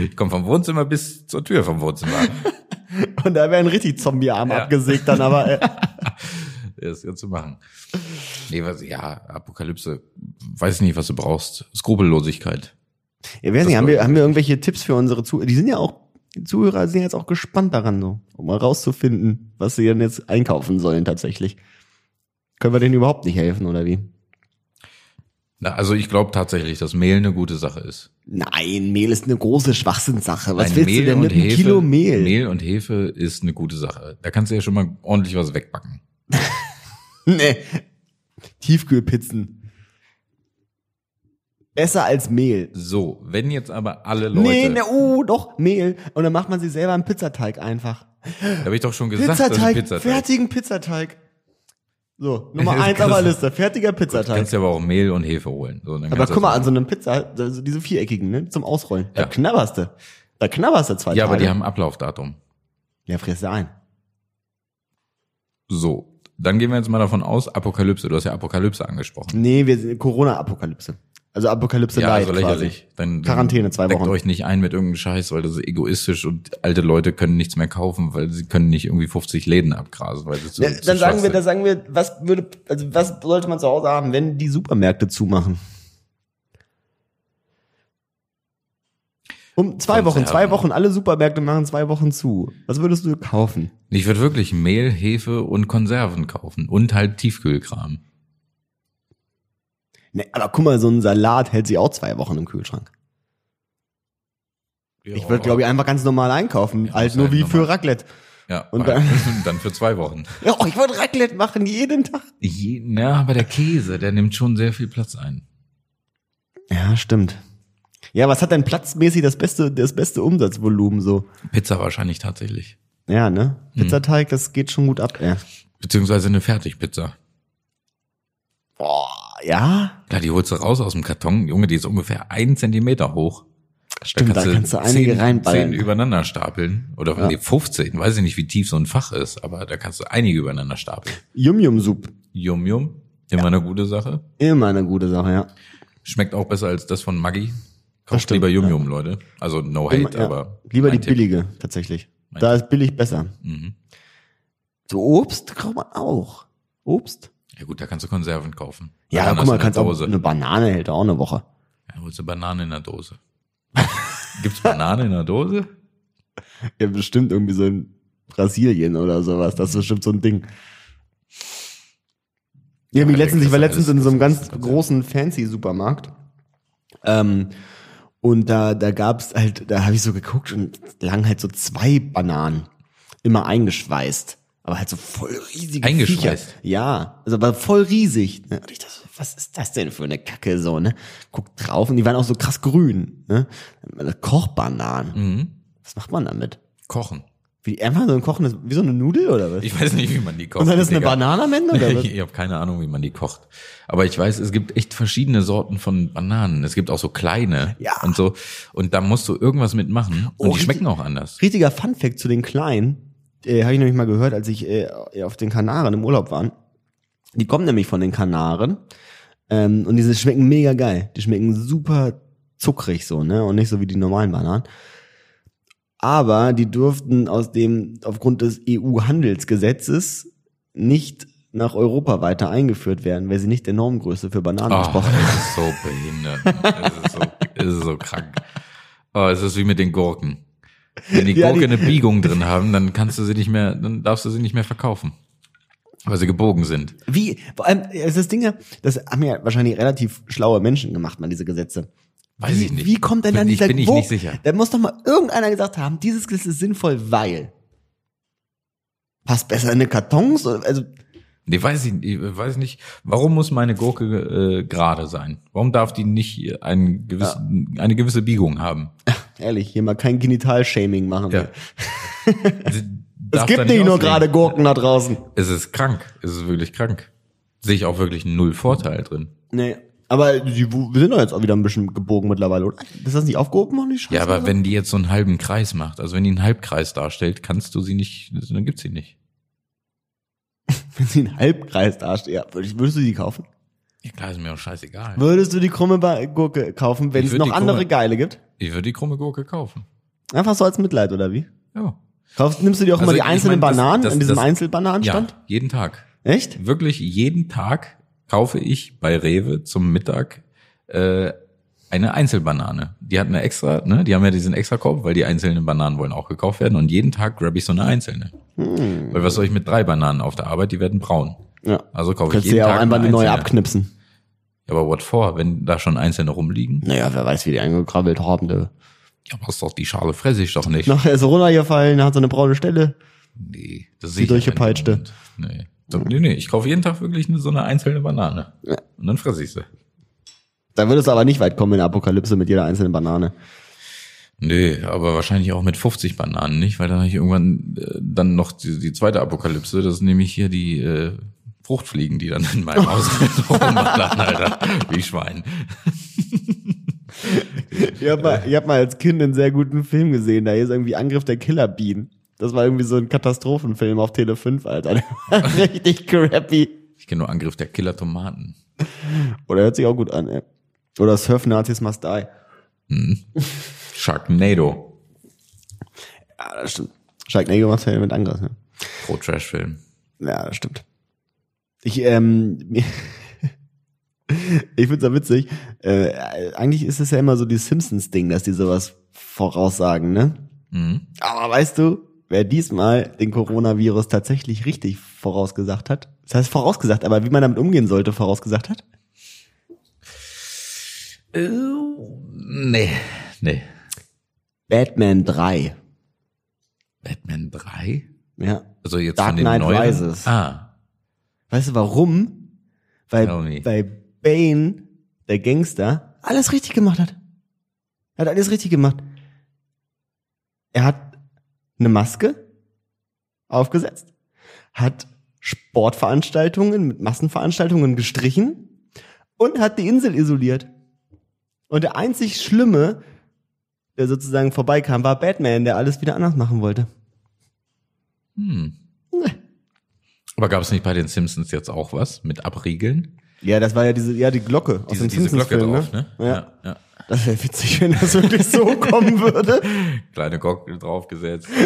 Ich komme vom Wohnzimmer bis zur Tür vom Wohnzimmer. Und da wäre ein richtig Zombiearm Ja. abgesägt dann, aber äh, Das zu machen. Nee, was, ja, Apokalypse. Weiß ich nicht, was du brauchst. Skrupellosigkeit. ja, weiß nicht, haben wir, haben wir irgendwelche Tipps für unsere Zuhörer? Die sind ja auch, die Zuhörer sind jetzt auch gespannt daran, so, um mal rauszufinden, was sie denn jetzt einkaufen sollen tatsächlich. Können wir denen überhaupt nicht helfen, oder wie? Na, also ich glaube tatsächlich, dass Mehl eine gute Sache ist. Nein, Mehl ist eine große Schwachsinnssache. Was Nein, willst du denn mit einem Kilo Mehl? Mehl und Hefe ist eine gute Sache. Da kannst du ja schon mal ordentlich was wegbacken. [LAUGHS] [LAUGHS] Nee. Tiefkühlpizzen. Besser als Mehl. So, wenn jetzt aber alle Leute, Nee, nee, oh, doch, Mehl. Und dann macht man sich selber einen Pizzateig einfach. da habe ich doch schon gesagt, Pizzateig, Pizzateig. fertigen Pizzateig. So, Nummer [LAUGHS] eins auf der Liste, fertiger Du Pizzateig. kannst ja aber auch Mehl und Hefe holen. So, Aber du guck mal, an so einem Pizza, also diese viereckigen, ne, zum Ausrollen. Da Ja. knabberst du. Da knabberst du zwei Ja, aber Tage. die haben Ablaufdatum. Ja, frisst du ein. So, dann gehen wir jetzt mal davon aus, Apokalypse. Du hast ja Apokalypse angesprochen. Nee, wir sind Corona-Apokalypse. Also Apokalypse Ja, Light also lächerlich. Dann, Quarantäne, zwei deckt Wochen. euch nicht ein mit irgendeinem Scheiß, weil das ist egoistisch und alte Leute können nichts mehr kaufen, weil sie können nicht irgendwie 50 Läden abgrasen, weil sie zu, zu dann sagen schwach wir, sind. dann sagen wir, was würde, also was sollte man zu Hause haben, wenn die Supermärkte zumachen? Um zwei Wochen, zwei Wochen, alle Supermärkte machen zwei Wochen zu. Was würdest du kaufen? Ich würde wirklich Mehl, Hefe und Konserven kaufen und halt Tiefkühlkram. Ne, aber guck mal, so ein Salat hält sich auch zwei Wochen im Kühlschrank. Ich würde, glaube ich, einfach ganz normal einkaufen. Ja, halt nur halt wie normal. für Raclette. Ja, Und dann, [LAUGHS] dann für zwei Wochen. [LAUGHS] Ja, oh, ich würde Raclette machen, jeden Tag. Je, na, aber der Käse, der nimmt schon sehr viel Platz ein. Ja, stimmt. Ja, was hat denn platzmäßig das beste, das beste Umsatzvolumen so? Pizza wahrscheinlich tatsächlich. Ja, ne? Hm. Pizzateig, das geht schon gut ab, ja. Beziehungsweise eine Fertigpizza. Boah, ja? Ja, die holst du raus aus dem Karton. Junge, die ist ungefähr einen Zentimeter hoch. Stimmt, da kannst du einige zehn, reinballen. zehn übereinander stapeln. Oder Ja. nee, 15. Weiß ich nicht, wie tief so ein Fach ist, aber da kannst du einige übereinander stapeln. Yum-Yum-Soup. Yum Yum, immer eine gute Sache. Immer eine gute Sache, ja. Schmeckt auch besser als das von Maggi. Kauft lieber Yum ja. Leute. Also no hate, Immer, ja. aber. Lieber die Tipp. billige, tatsächlich. Mein Da ist billig besser. Mhm. So Obst kauft man auch. Obst? Ja gut, da kannst du Konserven kaufen. Ja, guck mal, kannst auch, Dose. eine Banane hält auch eine Woche. Ja, holst du Banane in der Dose. [LAUGHS] Gibt's Banane in der Dose? Ja, bestimmt irgendwie so in Brasilien oder sowas. Das ist bestimmt so ein Ding. Ja, mich letztens, ich war letztens in so einem ganz großen Fancy-Supermarkt. Ähm, und da, da gab's halt, da habe ich so geguckt und lagen halt so zwei Bananen immer eingeschweißt. Aber halt so voll riesige Eingeschweißt? Viecher. Ja, also aber voll riesig. Ne? Und ich dachte, was ist das denn für eine Kacke so, ne? Guck drauf und die waren auch so krass grün, ne? Kochbananen. Mhm. Was macht man damit? Kochen. Wie einfach so ein kochendes, wie so eine Nudel oder was? Ich weiß nicht, wie man die kocht. Und dann ist eine Digga. Banane am Ende oder [LAUGHS] was? ich habe keine Ahnung, wie man die kocht. Aber ich weiß, es gibt echt verschiedene Sorten von Bananen. Es gibt auch so kleine Ja. und so. Und da musst du irgendwas mitmachen. Und Oh, die richtig- schmecken auch anders. Richtiger Funfact zu den Kleinen, äh, habe ich nämlich mal gehört, als ich äh, auf den Kanaren im Urlaub war. Die kommen nämlich von den Kanaren ähm, und diese schmecken mega geil. Die schmecken super zuckrig so, ne? Und nicht so wie die normalen Bananen. Aber die durften aus dem, aufgrund des EU-Handelsgesetzes nicht nach Europa weiter eingeführt werden, weil sie nicht der Normgröße für Bananen Oh, es ist so behindert. es, ist so, es ist so krank. Oh, es ist wie mit den Gurken. Wenn die Ja, Gurke die- eine Biegung drin haben, dann kannst du sie nicht mehr, dann darfst du sie nicht mehr verkaufen. Weil sie gebogen sind. Wie, vor allem, es ist das Ding ja, das haben ja wahrscheinlich relativ schlaue Menschen gemacht, man, diese Gesetze. Weiß wie, ich nicht. Wie kommt denn dann Bin ich- dieser bin ich wo- nicht sicher. Da muss doch mal irgendeiner gesagt haben, dieses Gesetz ist sinnvoll, weil. Passt besser in eine Kartons, also, Nee, weiß ich, ich weiß nicht. Warum muss meine Gurke äh, gerade sein? Warum darf die nicht einen gewissen, eine gewisse Biegung haben? [LAUGHS] ehrlich, hier mal kein Genital-Shaming machen. Ja. [LAUGHS] Es Darf gibt nicht nur gerade Gurken da draußen. Es ist krank. Es ist wirklich krank. Sehe ich auch wirklich null Vorteil drin. Nee. Aber die, wir sind doch jetzt auch wieder ein bisschen gebogen mittlerweile, oder? Ist das nicht aufgehoben worden, die Scheiße? Ja, aber oder? wenn die jetzt so einen halben Kreis macht, also wenn die einen Halbkreis darstellt, kannst du sie nicht, dann gibt's sie nicht. [LAUGHS] Wenn sie einen Halbkreis darstellt, ja, würdest, du die kaufen? Ja klar, ist mir auch scheißegal. Würdest du die krumme Gurke kaufen, wenn Ich es noch andere krumme- geile gibt? Ich würde die krumme Gurke kaufen. Einfach so als Mitleid, oder wie? Ja. Kaufst, nimmst du dir auch Also immer die ich einzelnen mein, das- Bananen das- an diesem das- Einzelbananenstand? Ja, jeden Tag. Echt? Wirklich jeden Tag kaufe ich bei Rewe zum Mittag äh, eine Einzelbanane. Die hat eine extra, ne? Die haben ja diesen extra Korb, weil die einzelnen Bananen wollen auch gekauft werden. Und jeden Tag grab ich so eine einzelne. Hm. Weil was soll ich mit drei Bananen auf der Arbeit? Die werden braun. Ja. Also kaufe ich Könntest du jeden ja auch einfach eine neue abknipsen. Ja, aber what for, wenn da schon einzelne rumliegen? Naja, wer weiß, wie die eingekrabbelt haben. Du. Ja, was doch die Schale fresse ich doch nicht. Nachher ist er runtergefallen, hat so eine braune Stelle. Nee, das sehe ich durchgepeitschte. ja nicht. Nee. So, nee, nee, ich kaufe jeden Tag wirklich so eine einzelne Banane. Und dann fresse ich sie. Da würdest du aber nicht weit kommen in der Apokalypse mit jeder einzelnen Banane. Nee, aber wahrscheinlich auch mit 50 Bananen nicht, weil dann habe ich irgendwann äh, dann noch die, die zweite Apokalypse, das ist nämlich hier die äh, Fruchtfliegen, die dann in meinem [LAUGHS] Haus rumballern, Alter, wie Schwein. Ich hab, mal, ich hab mal als Kind einen sehr guten Film gesehen, da ist irgendwie Angriff der Killerbienen. Das war irgendwie so ein Katastrophenfilm auf Tele 5, Alter. [LAUGHS] Richtig crappy. Ich kenne nur Angriff der Killer-Tomaten. Oder hört sich auch gut an, ey. Oder Surf Nazis Must Die. Sharknado, Ja, das stimmt. Sharknado macht ja mit Angriff, ne? pro Trash-Film. Ja, das stimmt. Ich, ähm, [LAUGHS] ich find's ja witzig. Äh, eigentlich ist es ja immer so die Simpsons-Ding, dass die sowas voraussagen, ne? Mhm. Aber weißt du, wer diesmal den Coronavirus tatsächlich richtig vorausgesagt hat? Das heißt vorausgesagt, aber wie man damit umgehen sollte, vorausgesagt hat? Äh, nee, nee. Batman 3. Batman 3? Ja. Also jetzt Dark von den Knight neuen? Rises. Ah, Weißt du warum? Weil bei Bane, der Gangster, alles richtig gemacht hat. Er hat alles richtig gemacht. Er hat eine Maske aufgesetzt, hat Sportveranstaltungen mit Massenveranstaltungen gestrichen und hat die Insel isoliert. Und der einzig Schlimme, der sozusagen vorbeikam, war Batman, der alles wieder anders machen wollte. hm. Aber gab es nicht bei den Simpsons jetzt auch was mit Abriegeln? Ja, das war ja diese, ja, die Glocke aus Diese, dem diese Glocke Simpsons-Film, drauf, ne? Ja. ja. ja. Das wäre witzig, wenn das wirklich so kommen würde. Kleine Gockel draufgesetzt. [LAUGHS]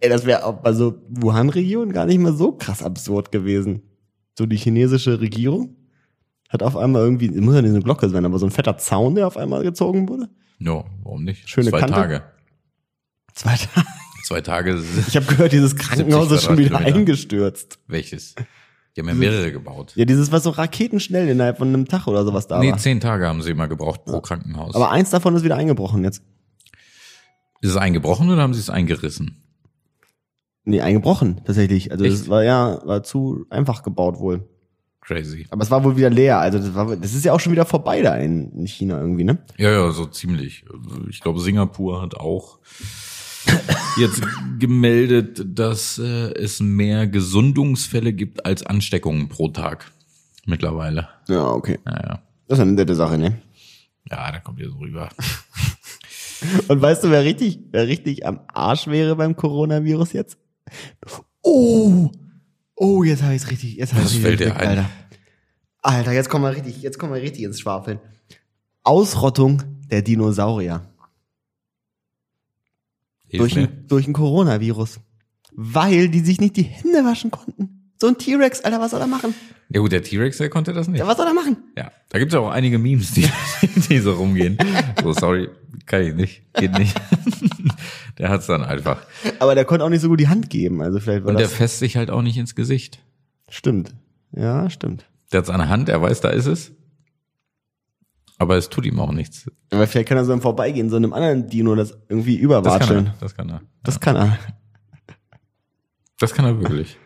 Ey, das wäre auch bei so Wuhan-Region gar nicht mehr so krass absurd gewesen. So die chinesische Regierung hat auf einmal irgendwie, muss ja nicht eine Glocke sein, aber so ein fetter Zaun, der auf einmal gezogen wurde. no, warum nicht? Schöne Zwei Kante. Tage. Zwei Tage. Zwei Tage. Ich habe gehört, dieses [LAUGHS] Krankenhaus ist schon wieder eingestürzt. Welches? Die haben ja mehrere gebaut. Ja, dieses, was so raketenschnell innerhalb von einem Tag oder sowas da nee, war. zehn Tage haben sie immer gebraucht pro Krankenhaus. Aber eins davon ist wieder eingebrochen jetzt. ist es eingebrochen oder haben sie es eingerissen? Nee, eingebrochen, tatsächlich. Also das Echt? war ja, war zu einfach gebaut wohl. Crazy. Aber es war wohl wieder leer. Also das, war, das ist ja auch schon wieder vorbei da in, in China irgendwie, ne? Ja, ja, so ziemlich. Ich glaube, Singapur hat auch jetzt gemeldet, dass äh, es mehr Gesundungsfälle gibt als Ansteckungen pro Tag. Mittlerweile. Ja, okay. Ja, ja. Das ist eine nette Sache, ne? Ja, da kommt ihr so rüber. [LAUGHS] Und weißt du, wer richtig, wer richtig am Arsch wäre beim Coronavirus jetzt? Oh! Oh, jetzt habe ich's richtig, jetzt habe ich's fällt richtig dir ein? Alter. Alter, jetzt kommen wir richtig, jetzt kommen wir richtig ins Schwafeln. Ausrottung der Dinosaurier. Hilf Durch mir. ein, durch ein Coronavirus. Weil die sich nicht die Hände waschen konnten. So ein T-Rex, Alter, was soll er machen? Ja gut, der T-Rex, der konnte das nicht. Ja, was soll er machen? Ja, da gibt's ja auch einige Memes, die, [LAUGHS] die so rumgehen. So, sorry, kann ich nicht, geht nicht. [LAUGHS] Der hat's dann einfach. Aber der konnte auch nicht so gut die Hand geben. Also vielleicht war Und der das. fässt sich halt auch nicht ins Gesicht. Stimmt. Ja, stimmt. Der hat's an der Hand, er weiß, da ist es. Aber es tut ihm auch nichts. Aber vielleicht kann er so im Vorbeigehen, so einem anderen Dino das irgendwie Das kann überwatscheln. er. Das kann er. Das kann er. Das kann er wirklich.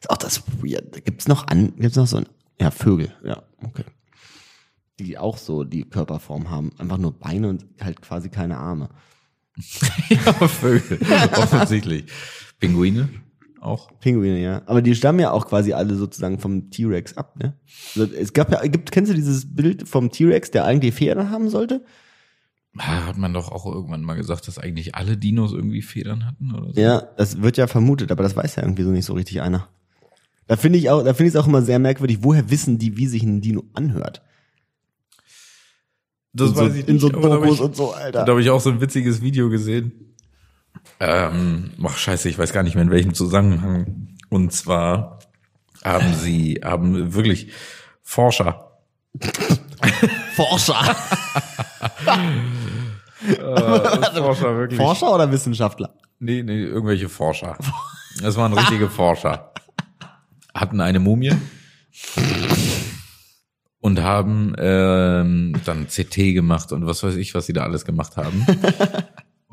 Ist auch das weird. Gibt's noch an, gibt's noch so ein, ja, Vögel. Ja, okay. die auch so die Körperform haben. Einfach nur Beine und halt quasi keine Arme. [LAUGHS] ja, Vögel. Offensichtlich. Pinguine auch. Pinguine, ja. Aber die stammen ja auch quasi alle sozusagen vom T-Rex ab, ne? Also es gab ja, gibt, kennst du dieses Bild vom T-Rex, der eigentlich Federn haben sollte? Ah, Hat man doch auch irgendwann mal gesagt, dass eigentlich alle Dinos irgendwie Federn hatten oder so? Ja, das wird ja vermutet, aber das weiß ja irgendwie so nicht so richtig einer. Da finde ich auch, da finde ich es auch immer sehr merkwürdig, woher wissen die, wie sich ein Dino anhört? Das in so, in so Dokus und so, Alter. Da habe ich auch so ein witziges Video gesehen. Ähm, ach scheiße, ich weiß gar nicht mehr in welchem Zusammenhang. Und zwar haben sie, haben wirklich Forscher, Forscher. [LAUGHS] äh, Forscher wirklich, Forscher oder Wissenschaftler? nee, nee, irgendwelche Forscher. Das waren richtige Forscher. Hatten eine Mumie und haben ähm, dann CT gemacht und was weiß ich, was sie da alles gemacht haben.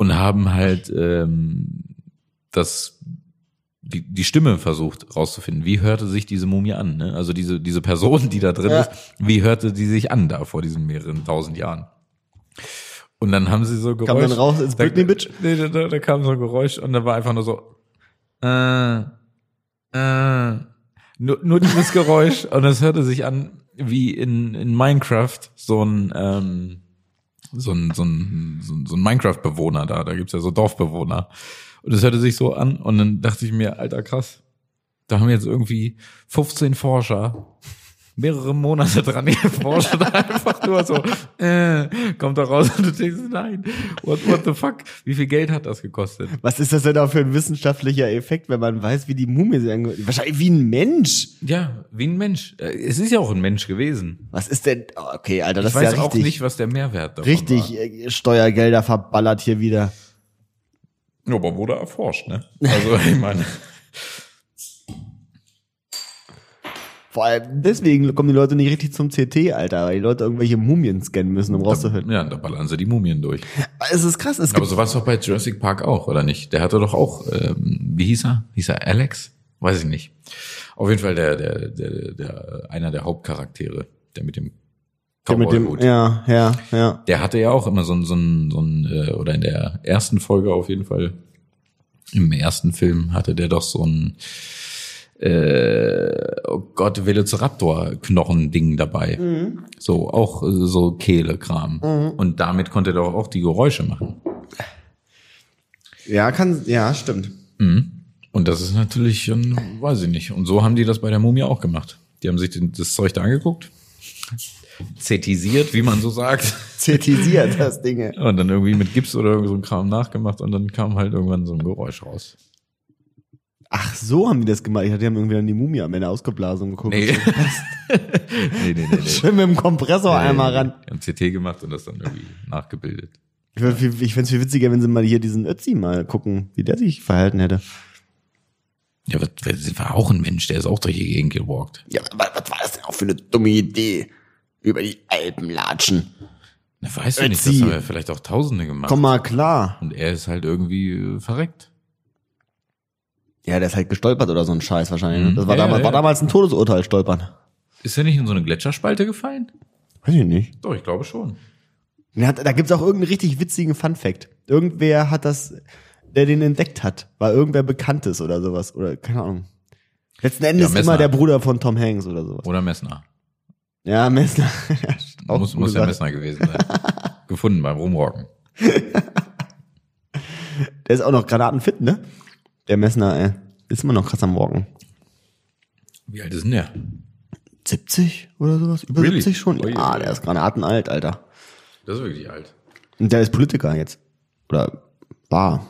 Und haben halt ähm, das die, die Stimme versucht rauszufinden. Wie hörte sich diese Mumie an? Ne? Also diese, diese Person, die da drin Ja. ist, wie hörte die sich an da vor diesen mehreren tausend Jahren? Und dann haben sie so Geräusch. Kam dann raus ins Britney Bitch? Nee, da, da, da kam so ein Geräusch und da war einfach nur so äh, äh, nur, nur dieses Geräusch und es hörte sich an wie in, in Minecraft so ein ähm, so ein, so ein, so ein, Minecraft-Bewohner da, da gibt's ja so Dorfbewohner. Und es hörte sich so an und dann dachte ich mir, alter krass, da haben jetzt irgendwie 15 Forscher mehrere Monate dran [LAUGHS] geforscht und einfach nur so, äh, kommt da raus und du denkst, nein, what, what the fuck, wie viel Geld hat das gekostet? Was ist das denn auch für ein wissenschaftlicher Effekt, wenn man weiß, wie die Mumie angehört? Wahrscheinlich wie ein Mensch. Ja, wie ein Mensch. Äh, Es ist ja auch ein Mensch gewesen. Was ist denn? Okay, Alter, das ich weiß ist ja auch richtig, nicht, was der Mehrwert davon richtig war. äh, Steuergelder verballert hier wieder. Ja, aber wurde erforscht, ne? Also, [LAUGHS] ich meine, Vor allem deswegen kommen die Leute nicht richtig zum CT, Alter, weil die Leute irgendwelche Mumien scannen müssen, um rauszufinden. ja, da ballern sie die Mumien durch. Es ist krass, es Aber so war es doch bei Jurassic Park auch, oder nicht? Der hatte doch auch, ähm, wie hieß er? Hieß er Alex? Weiß ich nicht. Auf jeden Fall der, der, der, der einer der Hauptcharaktere, der mit dem der mit dem, ja, ja, ja. Der hatte ja auch immer so ein, so ein, so ein äh, oder in der ersten Folge auf jeden Fall, im ersten Film hatte der doch so ein, äh, oh Gott, Velociraptor-Knochen-Ding dabei. So, auch äh, so Kehle-Kram. Und damit konnte er doch auch die Geräusche machen. Ja, kann, ja, stimmt. Und das ist natürlich weiß ich nicht. Und so haben die das bei der Mumie auch gemacht. Die haben sich das Zeug da angeguckt, zetisiert, wie man so sagt, [LAUGHS] Zertisiert das Ding. und dann irgendwie mit Gips oder irgend so ein Kram nachgemacht und dann kam halt irgendwann so ein Geräusch raus. Ach, so haben die das gemacht. Ich hatte, die haben irgendwie an die Mumie am Ende ausgeblasen und geguckt. Nee. [LAUGHS] nee, nee, nee, nee. Schön mit dem Kompressor einmal ran. Die haben CT gemacht und das dann irgendwie nachgebildet. Ich, würd viel- ich fände es viel witziger, wenn sie mal hier diesen Ötzi mal gucken, wie der sich verhalten hätte. Ja, was, das war auch ein Mensch, der ist auch durch die Gegend gewalkt. Ja, was, was war das denn auch für eine dumme Idee? Über die Alpen latschen. Na, weißt du nicht, Ötzi. das haben ja vielleicht auch Tausende gemacht. Komm mal klar. Und er ist halt irgendwie äh, verreckt. Ja, der ist halt gestolpert oder so ein Scheiß wahrscheinlich. ne? Mhm. Das war, Ja, damals, ja, war damals ein Todesurteil, stolpern. Ist er nicht in so eine Gletscherspalte gefallen? Weiß ich nicht. Doch, ich glaube schon. Hat, da gibt's auch irgendeinen richtig witzigen Funfact. Irgendwer hat das, der den entdeckt hat, war irgendwer Bekanntes oder sowas. Oder keine Ahnung. Letzten Endes Ja, immer der Bruder von Tom Hanks oder sowas. Oder Messner. Ja, Messner. [LAUGHS] Auch muss muss ja. Messner gewesen sein. [LAUGHS] Gefunden beim Rumrocken. [LAUGHS] Der ist auch noch granatenfit, ne? Der Messner, ey. Ist immer noch krass am Walken. Wie alt ist denn der? 70 oder sowas? Über Really? 70 schon? Ui, Ja, ui, der ist granatenalt, Alter. Das ist wirklich alt. Und der ist Politiker jetzt. Oder war.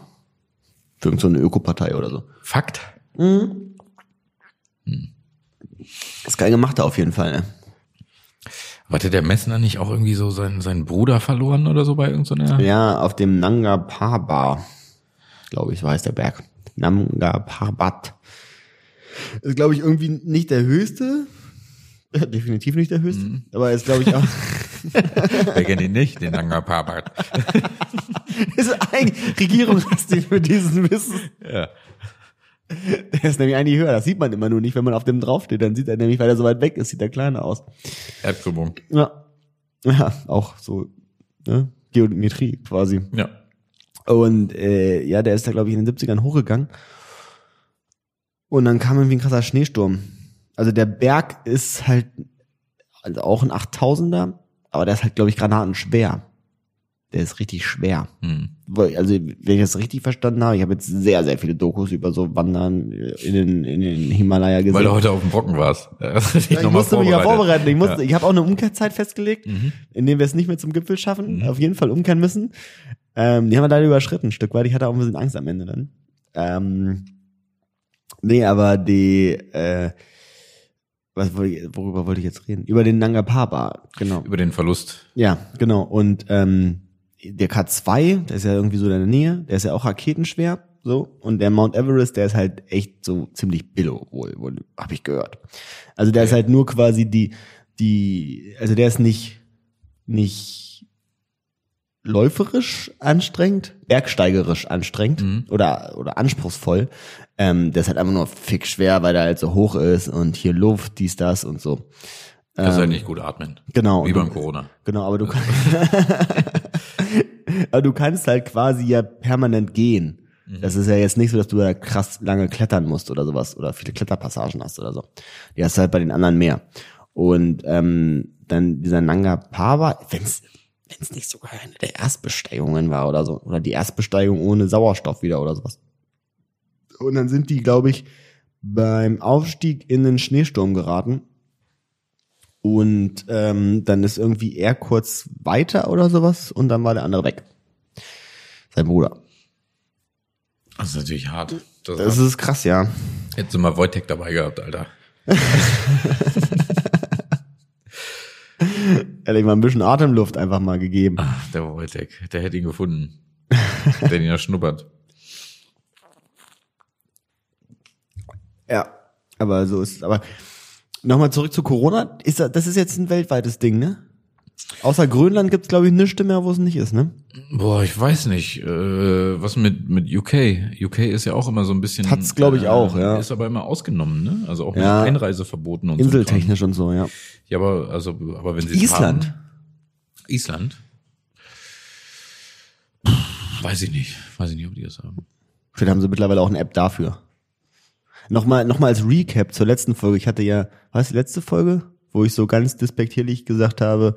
Für irgendeine Ökopartei oder so. Fakt. Ist geil gemacht da auf jeden Fall, ne? Warte, der Messner nicht auch irgendwie so seinen, seinen Bruder verloren oder so bei irgendeiner? Ja, auf dem Nanga Parbat. Glaube ich, war heißt der Berg. Nanga Parbat. Ist, glaube ich, irgendwie nicht der höchste. Ja, definitiv nicht der höchste. Mhm. Aber ist, glaube ich, auch. Wer kennt ihn nicht? Den Nanga Parbat. [LAUGHS] ist eigentlich regierungslastig für diesen Wissen. ja. Der ist nämlich eigentlich höher. Das sieht man immer nur nicht, wenn man auf dem draufsteht. Dann sieht er nämlich, weil er so weit weg ist, sieht er kleiner aus. Erdkrümmung. Ja. Ja, auch so, ne? Geometrie quasi. Ja. Und äh, ja, der ist da, glaube ich, in den 70ern hochgegangen. Und dann kam irgendwie ein krasser Schneesturm. Also der Berg ist halt also auch ein 8000er, aber der ist halt, glaube ich, granatenschwer. Der ist richtig schwer. Hm. Also, wenn ich das richtig verstanden habe, ich habe jetzt sehr, sehr viele Dokus über so Wandern in den, in den Himalaya gesehen. Weil du heute auf dem Brocken warst. [LAUGHS] Ja, ich mal musste mich ja vorbereiten. Ich, musste, Ja. ich habe auch eine Umkehrzeit festgelegt, indem wir es nicht mehr zum Gipfel schaffen, Mhm. auf jeden Fall umkehren müssen. Ähm, die haben wir leider überschritten, ein Stück weit. Ich hatte auch ein bisschen Angst am Ende dann. Ähm, nee, aber die, äh, was, worüber wollte ich jetzt reden? Über den Nanga Parbat, genau. Über den Verlust. Ja, genau. Und ähm, der K2, der ist ja irgendwie so in der Nähe, der ist ja auch raketenschwer, so. Und der Mount Everest, der ist halt echt so ziemlich billo, wohl, wohl habe ich gehört. Also der ist halt nur quasi die, die, also der ist nicht, nicht läuferisch anstrengend, bergsteigerisch anstrengend Mhm. oder, oder anspruchsvoll. Ähm, der ist halt einfach nur fick schwer, weil der halt so hoch ist und hier Luft, dies, das und so. Das ist halt nicht gut atmen. Genau. Wie beim du- Corona. Genau, aber du kannst, [LAUGHS] aber du kannst halt quasi ja permanent gehen. Das ist ja jetzt nicht so, dass du da krass lange klettern musst oder sowas oder viele Kletterpassagen hast oder so. Die hast du halt bei den anderen mehr. Und ähm, dann dieser Nanga Parbat, wenn's wenn's nicht sogar eine der Erstbesteigungen war oder so oder die Erstbesteigung ohne Sauerstoff wieder oder sowas. Und dann sind die, glaube ich, beim Aufstieg in den Schneesturm geraten und ähm, dann ist irgendwie er kurz weiter oder sowas und dann war der andere weg. Sein Bruder. Das ist natürlich hart. Das, Das ist krass, ja. Hättest du mal Wojtek dabei gehabt, Alter. [LAUGHS] [LAUGHS] Ehrlich mal ein bisschen Atemluft einfach mal gegeben. Ah, der Wojtek, der hätte ihn gefunden. [LAUGHS] der hätte ihn ja schnuppert. Ja. Aber so ist es. Aber nochmal zurück zu Corona. Ist das, das ist jetzt ein weltweites Ding, ne? Außer Grönland gibt's glaube ich nichts mehr, wo es nicht ist, ne? Boah, ich weiß nicht. Äh, was mit, mit UK? UK ist ja auch immer so ein bisschen. Hat's, glaub ich, auch, ja. Ist aber immer ausgenommen, ne? Also auch Ja. mit Einreiseverboten und Inseltechnisch und so, ja. So. Ja, aber, also, aber wenn sie es Island. Haben, Island? Pff, Weiß ich nicht. Weiß ich nicht, ob die das haben. Vielleicht haben sie mittlerweile auch eine App dafür. Nochmal, nochmal als Recap zur letzten Folge. Ich hatte ja, was die letzte Folge? Wo ich so ganz despektierlich gesagt habe,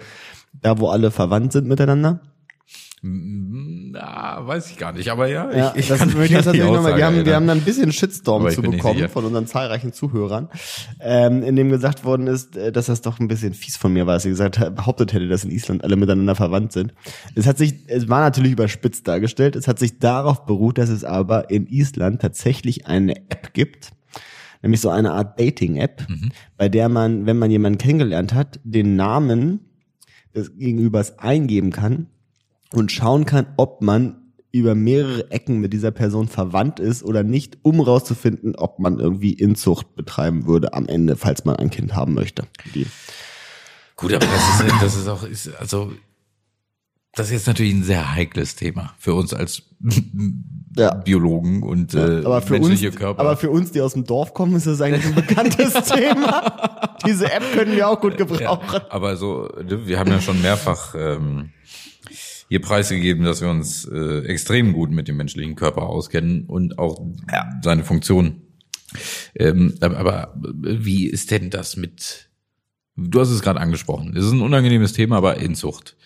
da wo alle verwandt sind miteinander. Mm, Ja, weiß ich gar nicht, aber ja, Ja, ich, ich das kann jetzt die natürlich noch mal, Aussage wir haben, wir haben dann ein bisschen Shitstorm zu bekommen von unseren zahlreichen Zuhörern, ähm, in dem gesagt worden ist, äh, dass das doch ein bisschen fies von mir war, dass ich gesagt habe, behauptet hätte, dass in Island alle miteinander verwandt sind. Es hat sich, es war natürlich überspitzt dargestellt, es hat sich darauf beruht, dass es aber in Island tatsächlich eine App gibt, nämlich so eine Art Dating-App, Mhm. bei der man, wenn man jemanden kennengelernt hat, den Namen des Gegenübers eingeben kann und schauen kann, ob man über mehrere Ecken mit dieser Person verwandt ist oder nicht, um rauszufinden, ob man irgendwie Inzucht betreiben würde am Ende, falls man ein Kind haben möchte. Die, Gut, aber das ist, das ist auch, ist, also, das ist jetzt natürlich ein sehr heikles Thema für uns als Ja. Biologen und äh, aber, für uns, menschliche Körper. aber für uns, die aus dem Dorf kommen, ist das eigentlich ein bekanntes [LAUGHS] Thema. Diese App können wir auch gut gebrauchen. Aber so, wir haben ja schon mehrfach ähm, hier preisgegeben, dass wir uns äh, extrem gut mit dem menschlichen Körper auskennen und auch seine Funktion. Ähm, aber, aber wie ist denn das mit? Du hast es gerade angesprochen. Es ist ein unangenehmes Thema, aber Inzucht.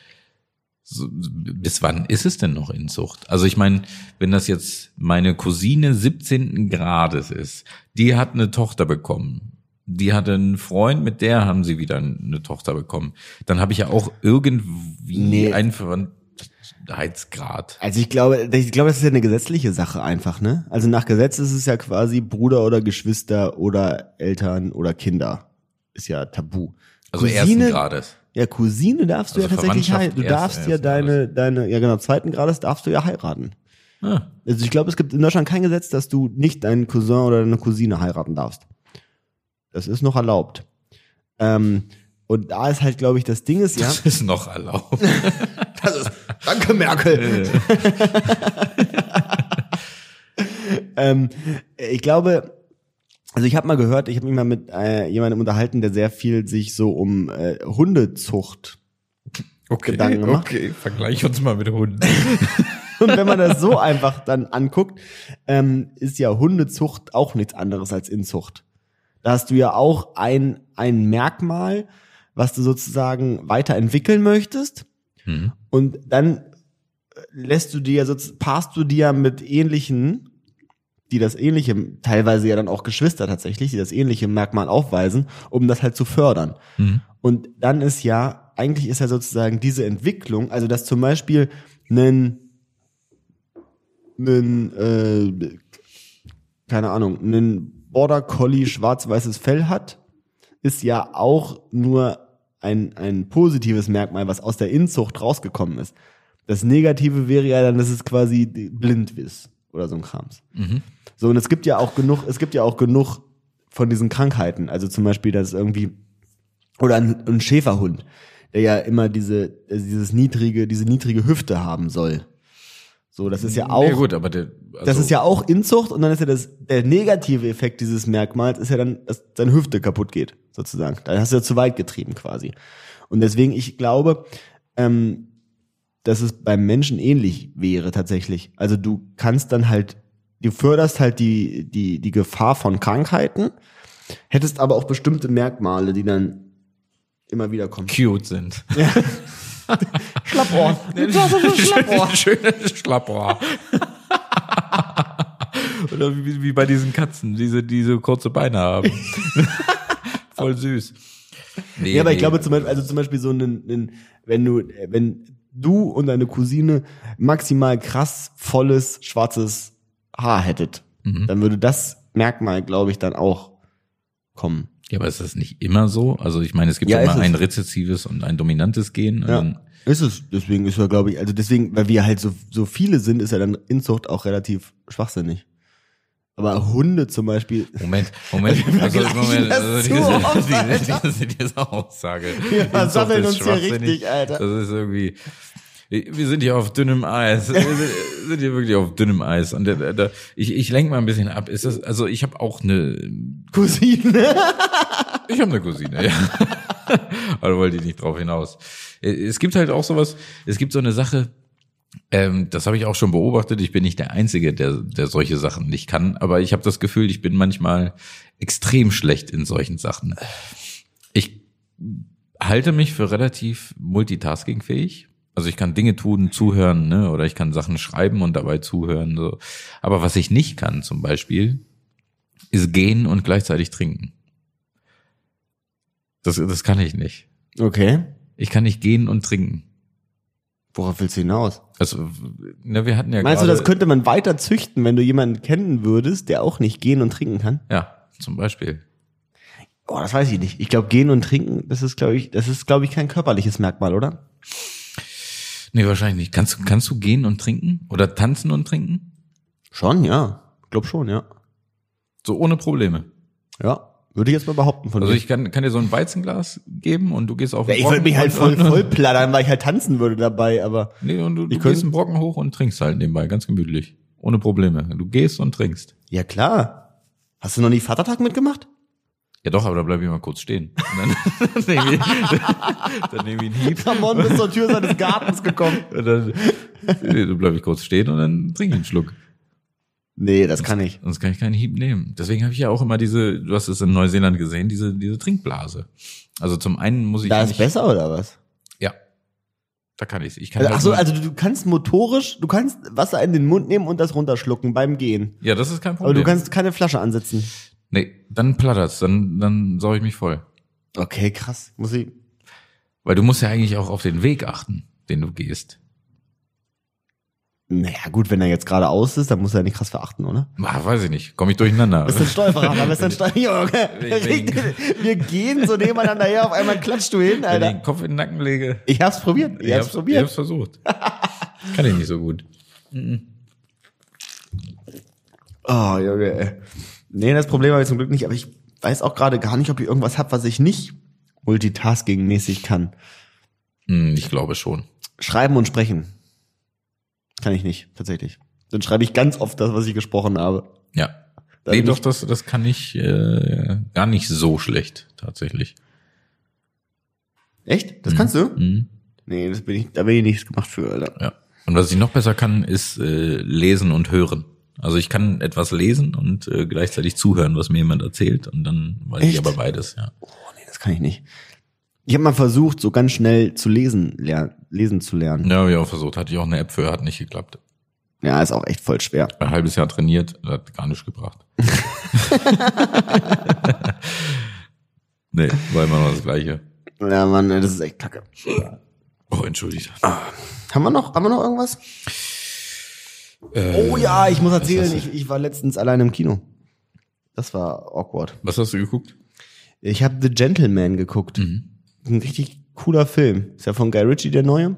Bis wann ist es denn noch Inzucht? Also ich meine, wenn das jetzt meine Cousine 17. Grades ist, die hat eine Tochter bekommen. Die hatte einen Freund, mit der haben sie wieder eine Tochter bekommen. Dann habe ich ja auch irgendwie Nee. einen Verwandtheitsgrad. Also ich glaube, ich glaube, das ist ja eine gesetzliche Sache einfach, ne? Also nach Gesetz ist es ja quasi Bruder oder Geschwister oder Eltern oder Kinder. Ist ja tabu. Also ersten Grades. Ja, Cousine darfst du Also ja tatsächlich heiraten. Du erst- darfst ja ersten deine, deine, ja genau, zweiten Grades darfst du ja heiraten. Ah, Also ich glaube, es gibt in Deutschland kein Gesetz, dass du nicht deinen Cousin oder deine Cousine heiraten darfst. Das ist noch erlaubt. Ähm, und da ist halt, glaube ich, das Ding ist ja. das ist noch erlaubt. [LAUGHS] Das ist, danke Merkel. [LAUGHS] ähm, ich glaube, also ich habe mal gehört, ich habe mich mal mit äh, jemandem unterhalten, der sehr viel sich so um äh, Hundezucht Gedanken gemacht. Okay, vergleich uns mal mit Hunden. [LAUGHS] Und wenn man das so einfach dann anguckt, ähm, ist ja Hundezucht auch nichts anderes als Inzucht. Da hast du ja auch ein, ein Merkmal, was du sozusagen weiterentwickeln möchtest. Mhm. Und dann äh, lässt du dir, sozusagen, passt du dir mit ähnlichen, die das ähnliche, teilweise ja dann auch Geschwister tatsächlich, die das ähnliche Merkmal aufweisen, um das halt zu fördern. Mhm. Und dann ist ja, eigentlich ist ja sozusagen diese Entwicklung, also dass zum Beispiel ein, ein äh, keine Ahnung, ein Border Collie schwarz-weißes Fell hat, ist ja auch nur ein, ein positives Merkmal, was aus der Inzucht rausgekommen ist. Das Negative wäre ja dann, dass es quasi blind ist oder so ein Krams. So, und es gibt ja auch genug, es gibt ja auch genug von diesen Krankheiten. Also zum Beispiel, dass irgendwie, oder ein, ein Schäferhund, der ja immer diese, also dieses niedrige, diese niedrige Hüfte haben soll. So, das ist ja auch, Ja, gut, aber der, also, das ist ja auch Inzucht und dann ist ja das, der negative Effekt dieses Merkmals ist ja dann, dass deine Hüfte kaputt geht, sozusagen. Da hast du ja zu weit getrieben quasi. Und deswegen, ich glaube, ähm, dass es beim Menschen ähnlich wäre tatsächlich. Also du kannst dann halt, du förderst halt die, die, die Gefahr von Krankheiten, hättest aber auch bestimmte Merkmale, die dann immer wieder kommen. cute sind. [LAUGHS] Schlappohr. [LAUGHS] Ist ein Schlappohr. Schönes Schlappohr. [LAUGHS] Oder wie, wie bei diesen Katzen, diese, die so kurze Beine haben. Voll süß. Nee, Ja, aber ich nee. glaube zum Beispiel, also zum Beispiel so einen wenn du, wenn du und deine Cousine maximal krass volles schwarzes Haar hättet, Mhm. dann würde das Merkmal, glaube ich, dann auch kommen. Ja, aber ist das nicht immer so? Also ich meine, es gibt Ja, ja, ist immer ein rezessives und ein dominantes Gen. Ja. Ist es, deswegen ist er, glaube ich, also deswegen, weil wir halt so, so viele sind, ist ja dann Inzucht auch relativ schwachsinnig. Aber Hunde zum Beispiel, Moment, Moment, [LAUGHS] also, Moment, das also diese, oft, diese, Alter. diese, diese Aussage. Wir versammeln ist uns hier richtig, Alter. Das ist irgendwie, wir sind hier auf dünnem Eis. Wir sind, hier wirklich auf dünnem Eis. Und da, da, ich, ich lenke mal ein bisschen ab. Ist das, also ich habe auch eine, Cousine. ich habe eine Cousine, ja. Aber wollte ich nicht drauf hinaus. Es gibt halt auch sowas, es gibt so eine Sache, ähm, das habe ich auch schon beobachtet. Ich bin nicht der Einzige, der, der solche Sachen nicht kann, aber ich habe das Gefühl, ich bin manchmal extrem schlecht in solchen Sachen. Ich halte mich für relativ multitaskingfähig. Also ich kann Dinge tun, zuhören, ne? oder ich kann Sachen schreiben und dabei zuhören. So. Aber was ich nicht kann, zum Beispiel, ist gehen und gleichzeitig trinken. Das, das kann ich nicht. Okay. Ich kann nicht gehen und trinken. Worauf willst du hinaus? Also, ne, wir hatten ja Meinst du, das könnte man weiter züchten, wenn du jemanden kennen würdest, der auch nicht gehen und trinken kann? Ja, zum Beispiel. Oh, das weiß ich nicht. Ich glaube, gehen und trinken, das ist, glaube ich, das ist, glaube ich, kein körperliches Merkmal, oder? Nee, wahrscheinlich nicht. Kannst, du kannst du gehen und trinken? Oder tanzen und trinken? Schon, ja. Ich glaube schon, ja. So ohne Probleme. Ja. Würde ich jetzt mal behaupten von Also dir. ich kann, kann dir so ein Weizenglas geben und du gehst auf ja, den ich würde mich halt voll, voll plattern, weil ich halt tanzen würde dabei, aber Nee, und du, du Ich gehst einen Brocken hoch und trinkst halt nebenbei, ganz gemütlich. Ohne Probleme. Du gehst und trinkst. ja klar. Hast du noch nie Vatertag mitgemacht? Ja doch, aber da bleib ich mal kurz stehen. Und dann, [LAUGHS] nehme ich, dann nehme ich einen Hieb. Ramon bis zur Tür seines Gartens gekommen. [LAUGHS] Und dann, dann bleib ich kurz stehen und dann trinke ich einen Schluck. Nee, das kann ich. Sonst kann ich keinen Hieb nehmen. Deswegen habe ich ja auch immer diese, du hast es in Neuseeland gesehen, diese, diese Trinkblase. Also zum einen muss ich Da ist besser oder was? ja, da kann ich Ich kann Also, halt ach so, also du kannst motorisch, du kannst Wasser in den Mund nehmen und das runterschlucken beim Gehen. ja, das ist kein Aber Problem. du kannst keine Flasche ansetzen. Nee, dann plattert's, dann, dann saug ich mich voll. Okay, krass. Muss ich. Weil du musst ja eigentlich auch auf den Weg achten, den du gehst. Naja, gut, wenn er jetzt gerade aus ist, dann muss er nicht krass verachten, oder? Ah, weiß ich nicht, komme ich durcheinander. Bist du ein Stolperer, bist du ein [LAUGHS] Wegen- wir gehen so nebeneinander her, auf einmal klatschst du hin, Wenn ich Alter. den Kopf in den Nacken lege. Ich hab's probiert. Ich hab's Ich probiert. hab's versucht. Kann ich nicht so gut. Oh, Junge, ey. Nee, das Problem habe ich zum Glück nicht, aber ich weiß auch gerade gar nicht, ob ich irgendwas hab, was ich nicht multitasking-mäßig kann. Hm, ich glaube schon. Schreiben und sprechen. Kann ich nicht, tatsächlich. Dann schreibe ich ganz oft das, was ich gesprochen habe. Ja. Dann nee, doch, das, das kann ich äh, gar nicht so schlecht, tatsächlich. Echt? Das kannst du? Mhm. Nee, das bin ich, da bin ich nichts gemacht für, Alter. Ja. Und was ich noch besser kann, ist äh, lesen und hören. Also ich kann etwas lesen und äh, gleichzeitig zuhören, was mir jemand erzählt und dann weiß ich Echt? aber beides, ja. Oh, nee, das kann ich nicht. Ich habe mal versucht, so ganz schnell zu lesen, ler lesen zu lernen. Ja, habe ich auch versucht, hatte ich auch eine App für, hat nicht geklappt. Ja, ist auch echt voll schwer. Ein halbes Jahr trainiert, hat gar nichts gebracht. [LAUGHS] nee, war immer noch das Gleiche. Ja, Mann, das ist echt kacke. Oh, entschuldigt. Haben wir noch, haben wir noch irgendwas? Äh, Oh ja, ich muss erzählen, ich, ich war letztens allein im Kino. Das war awkward. Was hast du geguckt? Ich habe The Gentleman geguckt. Mhm. Ein richtig cooler Film. Ist ja von Guy Ritchie der neue.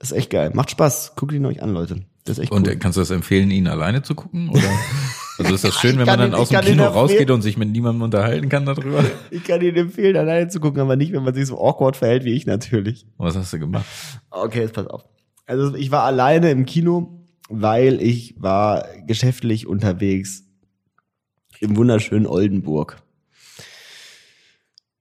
Ist echt geil. Macht Spaß. Guckt ihn euch an, Leute. Das ist echt Und cool. kannst du das empfehlen, ihn alleine zu gucken? Oder? [LAUGHS] Also ist das schön, wenn man dann ihn- aus dem Kino rausgeht und sich mit niemandem unterhalten kann darüber? [LAUGHS] Ich kann ihn empfehlen, alleine zu gucken, aber nicht, wenn man sich so awkward verhält wie ich natürlich. Was hast du gemacht? Okay, jetzt pass auf. Also ich war alleine im Kino, weil ich war geschäftlich unterwegs im wunderschönen Oldenburg.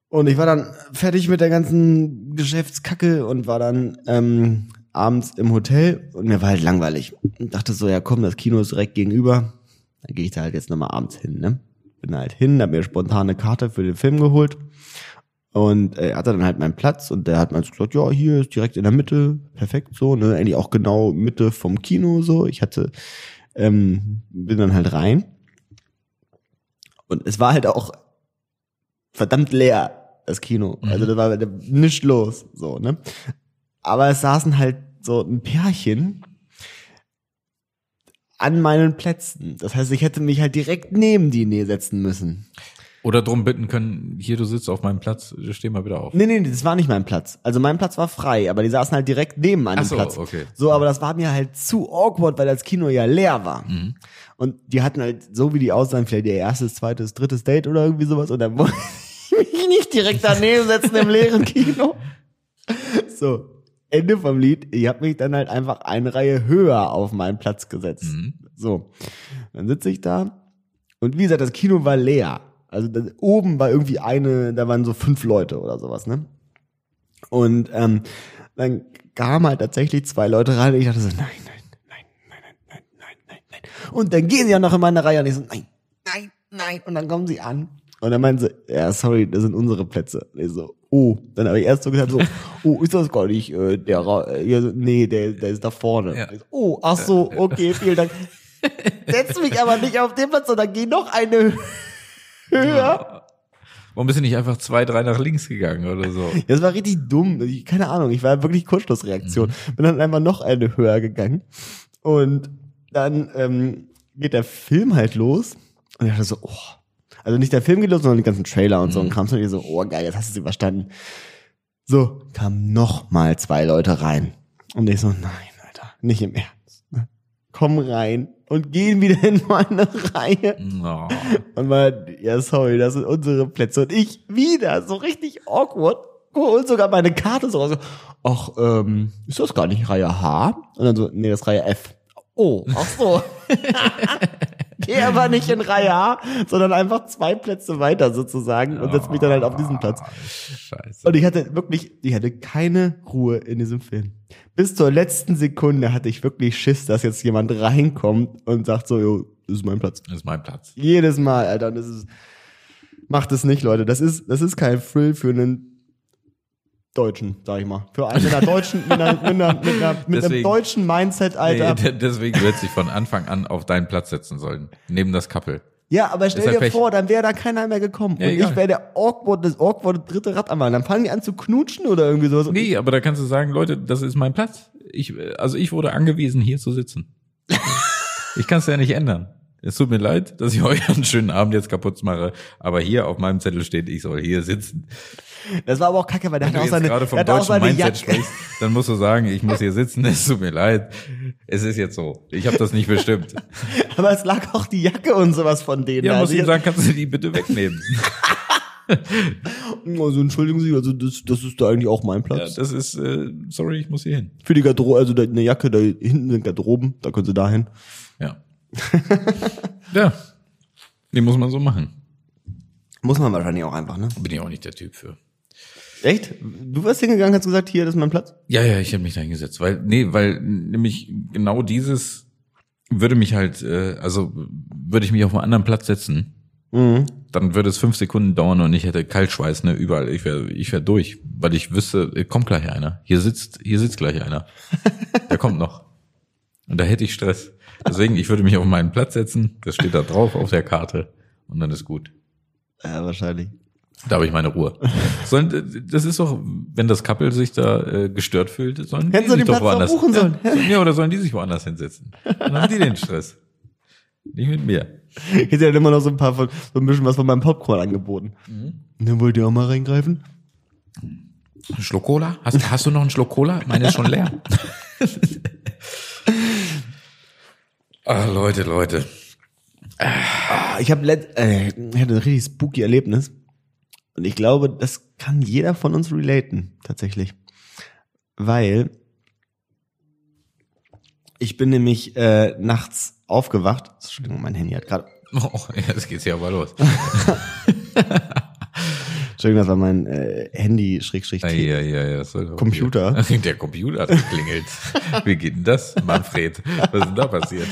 Und ich war dann fertig mit der ganzen Geschäftskacke und war dann ähm, abends im Hotel und mir war halt langweilig. Und dachte so, ja komm, das Kino ist direkt gegenüber. Dann gehe ich da halt jetzt nochmal abends hin, ne? Bin halt hin, hab mir spontan eine Karte für den Film geholt und äh, er hatte dann halt meinen Platz und der hat mir so gesagt, ja, hier ist direkt in der Mitte, perfekt so, ne, eigentlich auch genau Mitte vom Kino so. Ich hatte, ähm, bin dann halt rein und es war halt auch verdammt leer, das Kino. Also da war nichts los, so, ne. Aber es saßen halt so ein Pärchen an meinen Plätzen. Das heißt, ich hätte mich halt direkt neben die Nähe setzen müssen. Oder drum bitten können, hier, du sitzt auf meinem Platz, steh mal wieder auf. Nee, nee, das war nicht mein Platz. Also mein Platz war frei, aber die saßen halt direkt neben meinem Ach so, Platz. okay. So, aber das war mir halt zu awkward, weil das Kino ja leer war. Mhm. Und die hatten halt, so wie die aussahen, vielleicht ihr erstes, zweites, drittes Date oder irgendwie sowas. Und dann [LAUGHS] wollte ich mich nicht direkt daneben setzen im leeren Kino. [LAUGHS] So, Ende vom Lied. Ich habe mich dann halt einfach eine Reihe höher auf meinen Platz gesetzt. Mhm. So, dann sitze ich da und wie gesagt, das Kino war leer. Also da, oben war irgendwie eine, da waren so fünf Leute oder sowas, ne? Und ähm, dann kamen halt tatsächlich zwei Leute rein und ich dachte so, nein, nein, nein, nein, nein, nein, nein, nein, nein. Und dann gehen sie ja noch in meine Reihe und ich so, nein, nein, nein. Und dann kommen sie an. Und dann meinen sie, ja, sorry, das sind unsere Plätze. Und ich so, oh. Dann habe ich erst so gesagt, so, [LAUGHS] oh, ist das gar nicht äh, der, äh, nee, der, der ist da vorne. Ja. So, oh, ach so, okay, vielen Dank. [LAUGHS] Setz mich aber nicht auf den Platz, sondern geh noch eine höher. Warum bist du nicht einfach zwei, drei nach links gegangen oder so? [LAUGHS] Das war richtig dumm. Ich, keine Ahnung, ich war wirklich Kurzschlussreaktion. Bin dann einfach noch eine höher gegangen. Und dann ähm, geht der Film halt los. Und ich dachte so, oh. Also nicht der Film geht los, sondern die ganzen Trailer und so. Und kam so, und ich so, oh geil, jetzt hast du es überstanden. So, kamen noch mal zwei Leute rein. Und ich so, nein, Alter, nicht im Ernst. Komm rein und gehen wieder in meine Reihe. No. Und mal, ja, sorry, das sind unsere Plätze. Und ich wieder, so richtig awkward, und sogar meine Karte so raus. Ach, ähm, ist das gar nicht Reihe H? Und dann so, nee, das ist Reihe F. Oh, ach so. [LAUGHS] Geh aber nicht in Reihe A, sondern einfach zwei Plätze weiter sozusagen und setz mich dann halt auf diesen Platz. Scheiße. Und ich hatte wirklich, ich hatte keine Ruhe in diesem Film. Bis zur letzten Sekunde hatte ich wirklich Schiss, dass jetzt jemand reinkommt und sagt so, jo, das ist mein Platz. Das ist mein Platz. Jedes Mal, Alter. Und das ist, macht es nicht, Leute. Das ist, das ist kein Thrill für einen Deutschen, sag ich mal. Für einen mit einer deutschen, mit, einer, mit, einer, mit, einer, mit einem Deswegen- deutschen Mindset, Alter. Nee, [LAUGHS] de- deswegen wird sich von Anfang an auf deinen Platz setzen sollen. Neben das Couple. Ja, aber stell dir Pech. vor, dann wäre da keiner mehr gekommen. Ja, und egal. ich wäre der awkward, das awkward dritte Rad am Wagen. Dann fangen die an zu knutschen oder irgendwie sowas. Nee, aber da kannst du sagen, Leute, das ist mein Platz. Ich, äh, also ich wurde angewiesen, hier zu sitzen. [LAUGHS] ich kann es ja nicht ändern. Es tut mir leid, dass ich [LAUGHS] euch einen schönen Abend jetzt kaputt mache, aber hier auf meinem Zettel steht, ich soll hier sitzen. Das war aber auch kacke, weil der Wenn hat auch seine, gerade vom hat auch deutschen seine Mindset sprichst, dann musst du sagen, ich muss hier sitzen, [LAUGHS] es tut mir leid. Es ist jetzt so. Ich habe das nicht bestimmt. [LAUGHS] Aber es lag auch die Jacke und sowas von denen. Ja, da. muss Also ich sagen, kannst du die bitte wegnehmen. [LAUGHS] Also entschuldigen Sie, also das, das ist da eigentlich auch mein Ja, Platz. das ist, äh, sorry, ich muss hier hin. Für die Garderobe, also da, eine Jacke da hinten sind Garderoben, da können Sie da hin. Ja. ja. Die muss man so machen. Muss man wahrscheinlich auch einfach, ne? Bin ich auch nicht der Typ für. Echt? Du warst hingegangen, hast gesagt, hier, das ist mein Platz? Ja, ja, ich habe mich da hingesetzt, weil nee, weil nämlich genau dieses würde mich halt, äh, also würde ich mich auf einen anderen Platz setzen, Mhm. dann würde es fünf Sekunden dauern und ich hätte Kaltschweiß, ne, überall. Ich wäre ich wär durch, weil ich wüsste, äh, kommt gleich einer. Hier sitzt, hier sitzt gleich einer. [LAUGHS] Der kommt noch. Und da hätte ich Stress. Deswegen, ich würde mich auf meinen Platz setzen, das steht da drauf auf der Karte und dann ist gut. Ja, wahrscheinlich. Da habe ich meine Ruhe. [LAUGHS] Sollen, das ist doch, wenn das Couple sich da äh, gestört fühlt, sollen Hätten die sich den doch Platz woanders buchen sollen. Ja, ja, oder sollen die sich woanders hinsetzen? Dann haben die den Stress. Nicht mit mir. Hätte ja immer noch so ein paar von, so ein bisschen was von meinem Popcorn angeboten. Mhm. Dann wollt ihr auch mal reingreifen? Ein Schluck Cola? Hast, hast du noch einen Schluck Cola? Meine ist schon leer. [LAUGHS] Ah, Leute, Leute. Ah, Ich habe äh, ich hatte ein richtig spooky Erlebnis. Und ich glaube, das kann jeder von uns relaten, tatsächlich. Weil ich bin nämlich äh, nachts aufgewacht. Entschuldigung, mein Handy hat gerade. [LAUGHS] Oh, jetzt geht's ja aber los. [LAUGHS] Entschuldigung, das war mein äh, Handy Schrägstrich Ja, ja, ja, ja. Computer. [LAUGHS] Der Computer hat geklingelt. Wie geht denn das, Manfred? Was ist denn da passiert?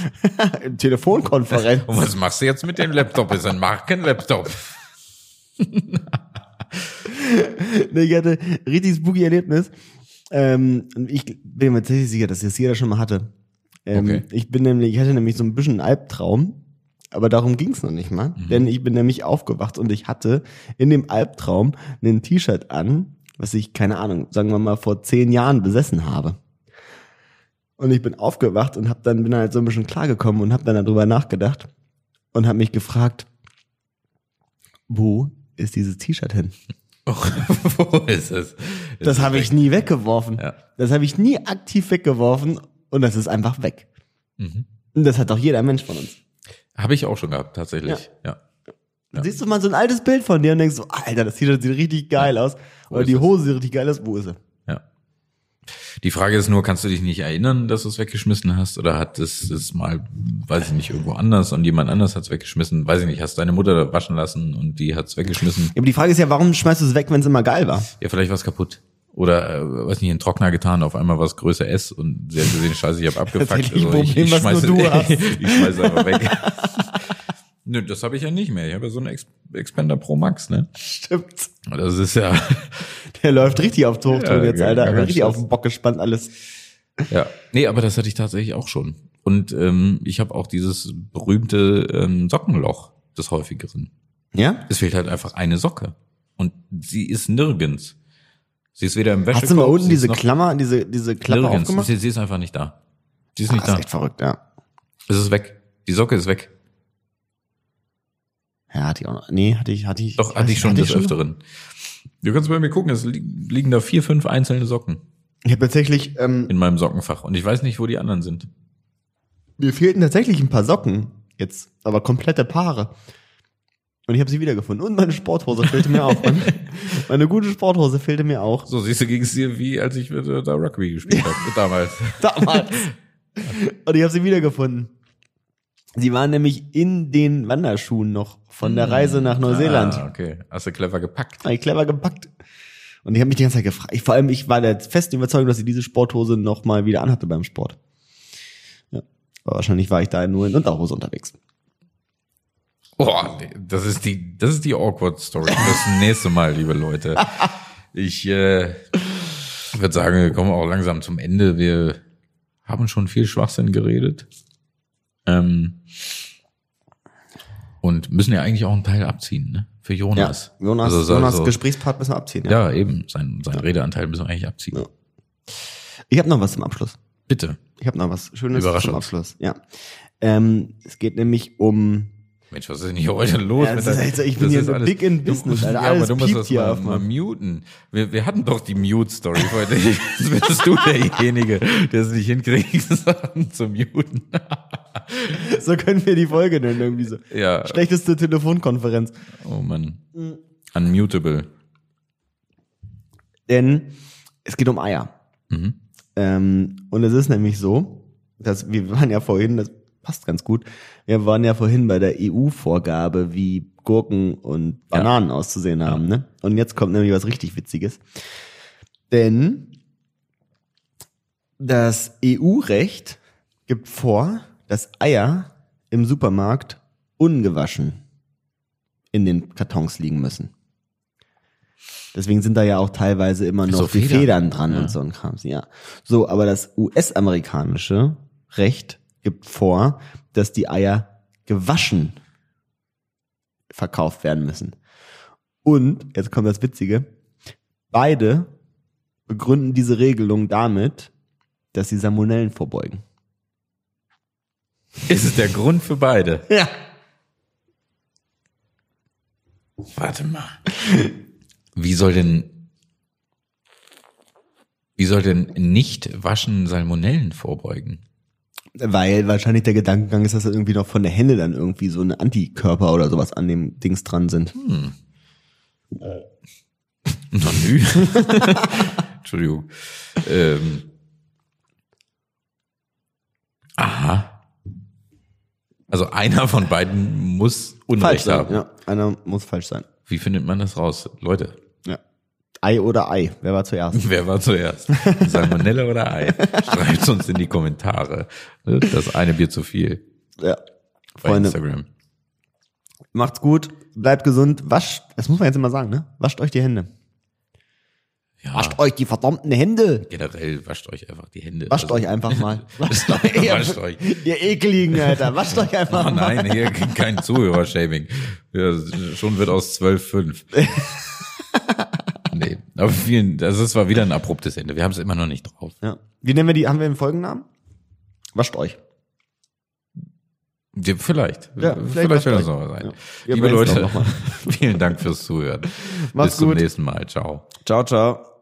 Telefonkonferenz. Und was machst du jetzt mit dem Laptop? Ist ein Markenlaptop. [LAUGHS] nee, ich hatte ein richtig spooky Erlebnis. Ähm, ich bin mir tatsächlich sicher, dass das jeder schon mal hatte. Ähm, Okay. Ich bin nämlich, ich hatte nämlich so ein bisschen einen Albtraum, aber darum ging's noch nicht mal. Denn ich bin nämlich aufgewacht und ich hatte in dem Albtraum ein T-Shirt an, was ich, keine Ahnung, sagen wir mal vor zehn Jahren besessen habe. Und ich bin aufgewacht und hab dann, bin halt so ein bisschen klargekommen und hab dann darüber nachgedacht und hab mich gefragt, wo ist dieses T-Shirt hin? [LAUGHS] Wo ist es? Das ist habe ich nie weggeworfen. Ja. Das habe ich nie aktiv weggeworfen und das ist einfach weg. Mhm. Und das hat doch jeder Mensch von uns. Habe ich auch schon gehabt, tatsächlich. Ja. Ja. Siehst du mal so ein altes Bild von dir und denkst so, Alter, das T-Shirt sieht richtig geil aus. Wo Oder die? Hose sieht richtig geil aus. Wo ist sie? Die Frage ist nur, kannst du dich nicht erinnern, dass du es weggeschmissen hast? Oder hat es es mal, weiß ich nicht, irgendwo anders und jemand anders hat es weggeschmissen? Weiß ich nicht, hast deine Mutter waschen lassen und die hat es weggeschmissen? Ja, aber die Frage ist ja, warum schmeißt du es weg, wenn es immer geil war? Ja, vielleicht war es kaputt. Oder, äh, weiß nicht, in Trockner getan, auf einmal war es Größe S und sie hat gesehen, scheiße, ich habe [LAUGHS] abgefuckt. Also ich, ich schmeiße, [LAUGHS] ich schmeiße einfach weg. [LAUGHS] Nö, das habe ich ja nicht mehr. Ich habe ja so einen Ex Expander Pro Max, ne? Stimmt. Das ist ja, [LAUGHS] Der läuft richtig auf Hochtouren Ja, jetzt, gar- Alter. gar kein richtig auf den Bock gespannt alles. ja. Nee, aber das hatte ich tatsächlich auch schon. Und ähm, ich habe auch dieses berühmte ähm, Sockenloch des häufigeren. Ja? Es fehlt halt einfach eine Socke. Und sie ist nirgends. Sie ist weder im Wäschekorb. Hast du mal unten ist diese Klammer, diese, diese Klappe nirgends. aufgemacht? Sie, sie ist einfach nicht da. Sie ist Ah, nicht das ist da. echt verrückt, ja. Es ist weg. Die Socke ist weg. Ja, hatte ich auch noch. Nee, hatte ich, hatte ich. Doch, hatte ich schon des noch? Öfteren. Du kannst bei mir gucken, es li liegen da vier, fünf einzelne Socken Ich habe tatsächlich, ähm, in meinem Sockenfach. Und ich weiß nicht, wo die anderen sind. Mir fehlten tatsächlich ein paar Socken jetzt, aber komplette Paare. Und ich habe sie wiedergefunden. Und meine Sporthose fehlte mir auch. [LAUGHS] Meine, meine gute Sporthose fehlte mir auch. So, siehst du, ging es dir wie, als ich äh, da Rugby gespielt habe, [LAUGHS] damals. Damals. Und ich habe sie wiedergefunden. Sie waren nämlich in den Wanderschuhen noch von der Reise nach Neuseeland. Ah, okay. Hast du clever gepackt. Hab ich clever gepackt. Und ich habe mich die ganze Zeit gefragt. Ich, vor allem, ich war der festen Überzeugung, dass ich diese Sporthose noch mal wieder anhatte beim Sport. Ja. Aber wahrscheinlich war ich da nur in Unterhose unterwegs. Nee, das ist die, das ist die awkward Story. Das nächste Mal, liebe Leute. [LAUGHS] Ich äh, würde sagen, wir kommen auch langsam zum Ende. Wir haben schon viel Schwachsinn geredet. Ähm, und müssen ja eigentlich auch einen Teil abziehen, ne? Für Jonas. Jonas, Also so- Jonas so- Gesprächspart müssen wir abziehen. Ja. Ja, eben. Sein, sein Redeanteil müssen wir eigentlich abziehen. Ja. Ich habe noch was zum Abschluss. Bitte. Ich habe noch was Schönes zum. Abschluss. Ja. Ähm, es geht nämlich um. Mensch, was ist denn hier heute los? Ja, das ist echt so, ich bin hier so big in business, Du, Alter. ja, aber Alles du musst das hier mal, auf, mal muten. Wir, wir hatten doch die Mute-Story heute. [LAUGHS] Jetzt bist du derjenige, der es nicht hinkriegt, [LAUGHS] Sachen zu muten. [LAUGHS] So können wir die Folge nennen, irgendwie so. Ja. Schlechteste Telefonkonferenz. Oh Mann. Unmutable. Denn es geht um Eier. Mhm. Ähm, und es ist nämlich so, dass wir waren ja vorhin, das passt ganz gut. Wir waren ja vorhin bei der EU-Vorgabe, wie Gurken und Bananen auszusehen haben, ne? Und jetzt kommt nämlich was richtig Witziges. Denn das EU-Recht gibt vor, dass Eier im Supermarkt ungewaschen in den Kartons liegen müssen. Deswegen sind da ja auch teilweise immer noch So die Federn. Federn dran und so ein Krams, ja. So, aber das US-amerikanische Recht gibt vor, dass die Eier gewaschen verkauft werden müssen. Und, jetzt kommt das Witzige, beide begründen diese Regelung damit, dass sie Salmonellen vorbeugen. Ist es der Grund für beide? [LAUGHS] Ja. Warte mal. Wie soll denn, wie soll denn nicht waschen Salmonellen vorbeugen? Weil wahrscheinlich der Gedankengang ist, dass da irgendwie noch von der Hände dann irgendwie so eine Antikörper oder sowas an dem Dings dran sind. Na nü. [LAUGHS] Entschuldigung. Ähm. Aha. Also einer von beiden muss Unrecht sein. haben. Ja, einer muss falsch sein. Wie findet man das raus? Leute. Ei oder Ei. Wer war zuerst? [LAUGHS] wer war zuerst? Salmonelle oder Ei? Schreibt uns in die Kommentare. Das eine Bier zu viel Ja. bei Freunde, Instagram. macht's gut, bleibt gesund, wascht, das muss man jetzt immer sagen, ne? Wascht euch die Hände. Ja, Wascht euch die verdammten Hände. generell wascht euch einfach die Hände. Wascht Also- euch einfach mal. [LAUGHS] Wascht euch, [LAUGHS] Wascht euch. Ihr ekligen, Alter. Wascht euch einfach Oh mal. nein, hier kein Zuhörershaming. Ja, schon wird aus 12,5. Nee, aber vielen, das ist war wieder ein abruptes Ende. Wir haben es immer noch nicht drauf. Ja. Wie nennen wir die, haben wir einen Folgennamen? Wascht euch. Ja, vielleicht. Ja, vielleicht wird das noch sein. Ja. Wir Liebe Leute, [LAUGHS] vielen Dank fürs Zuhören. Macht's Bis zum gut. nächsten Mal. Ciao. Ciao, ciao.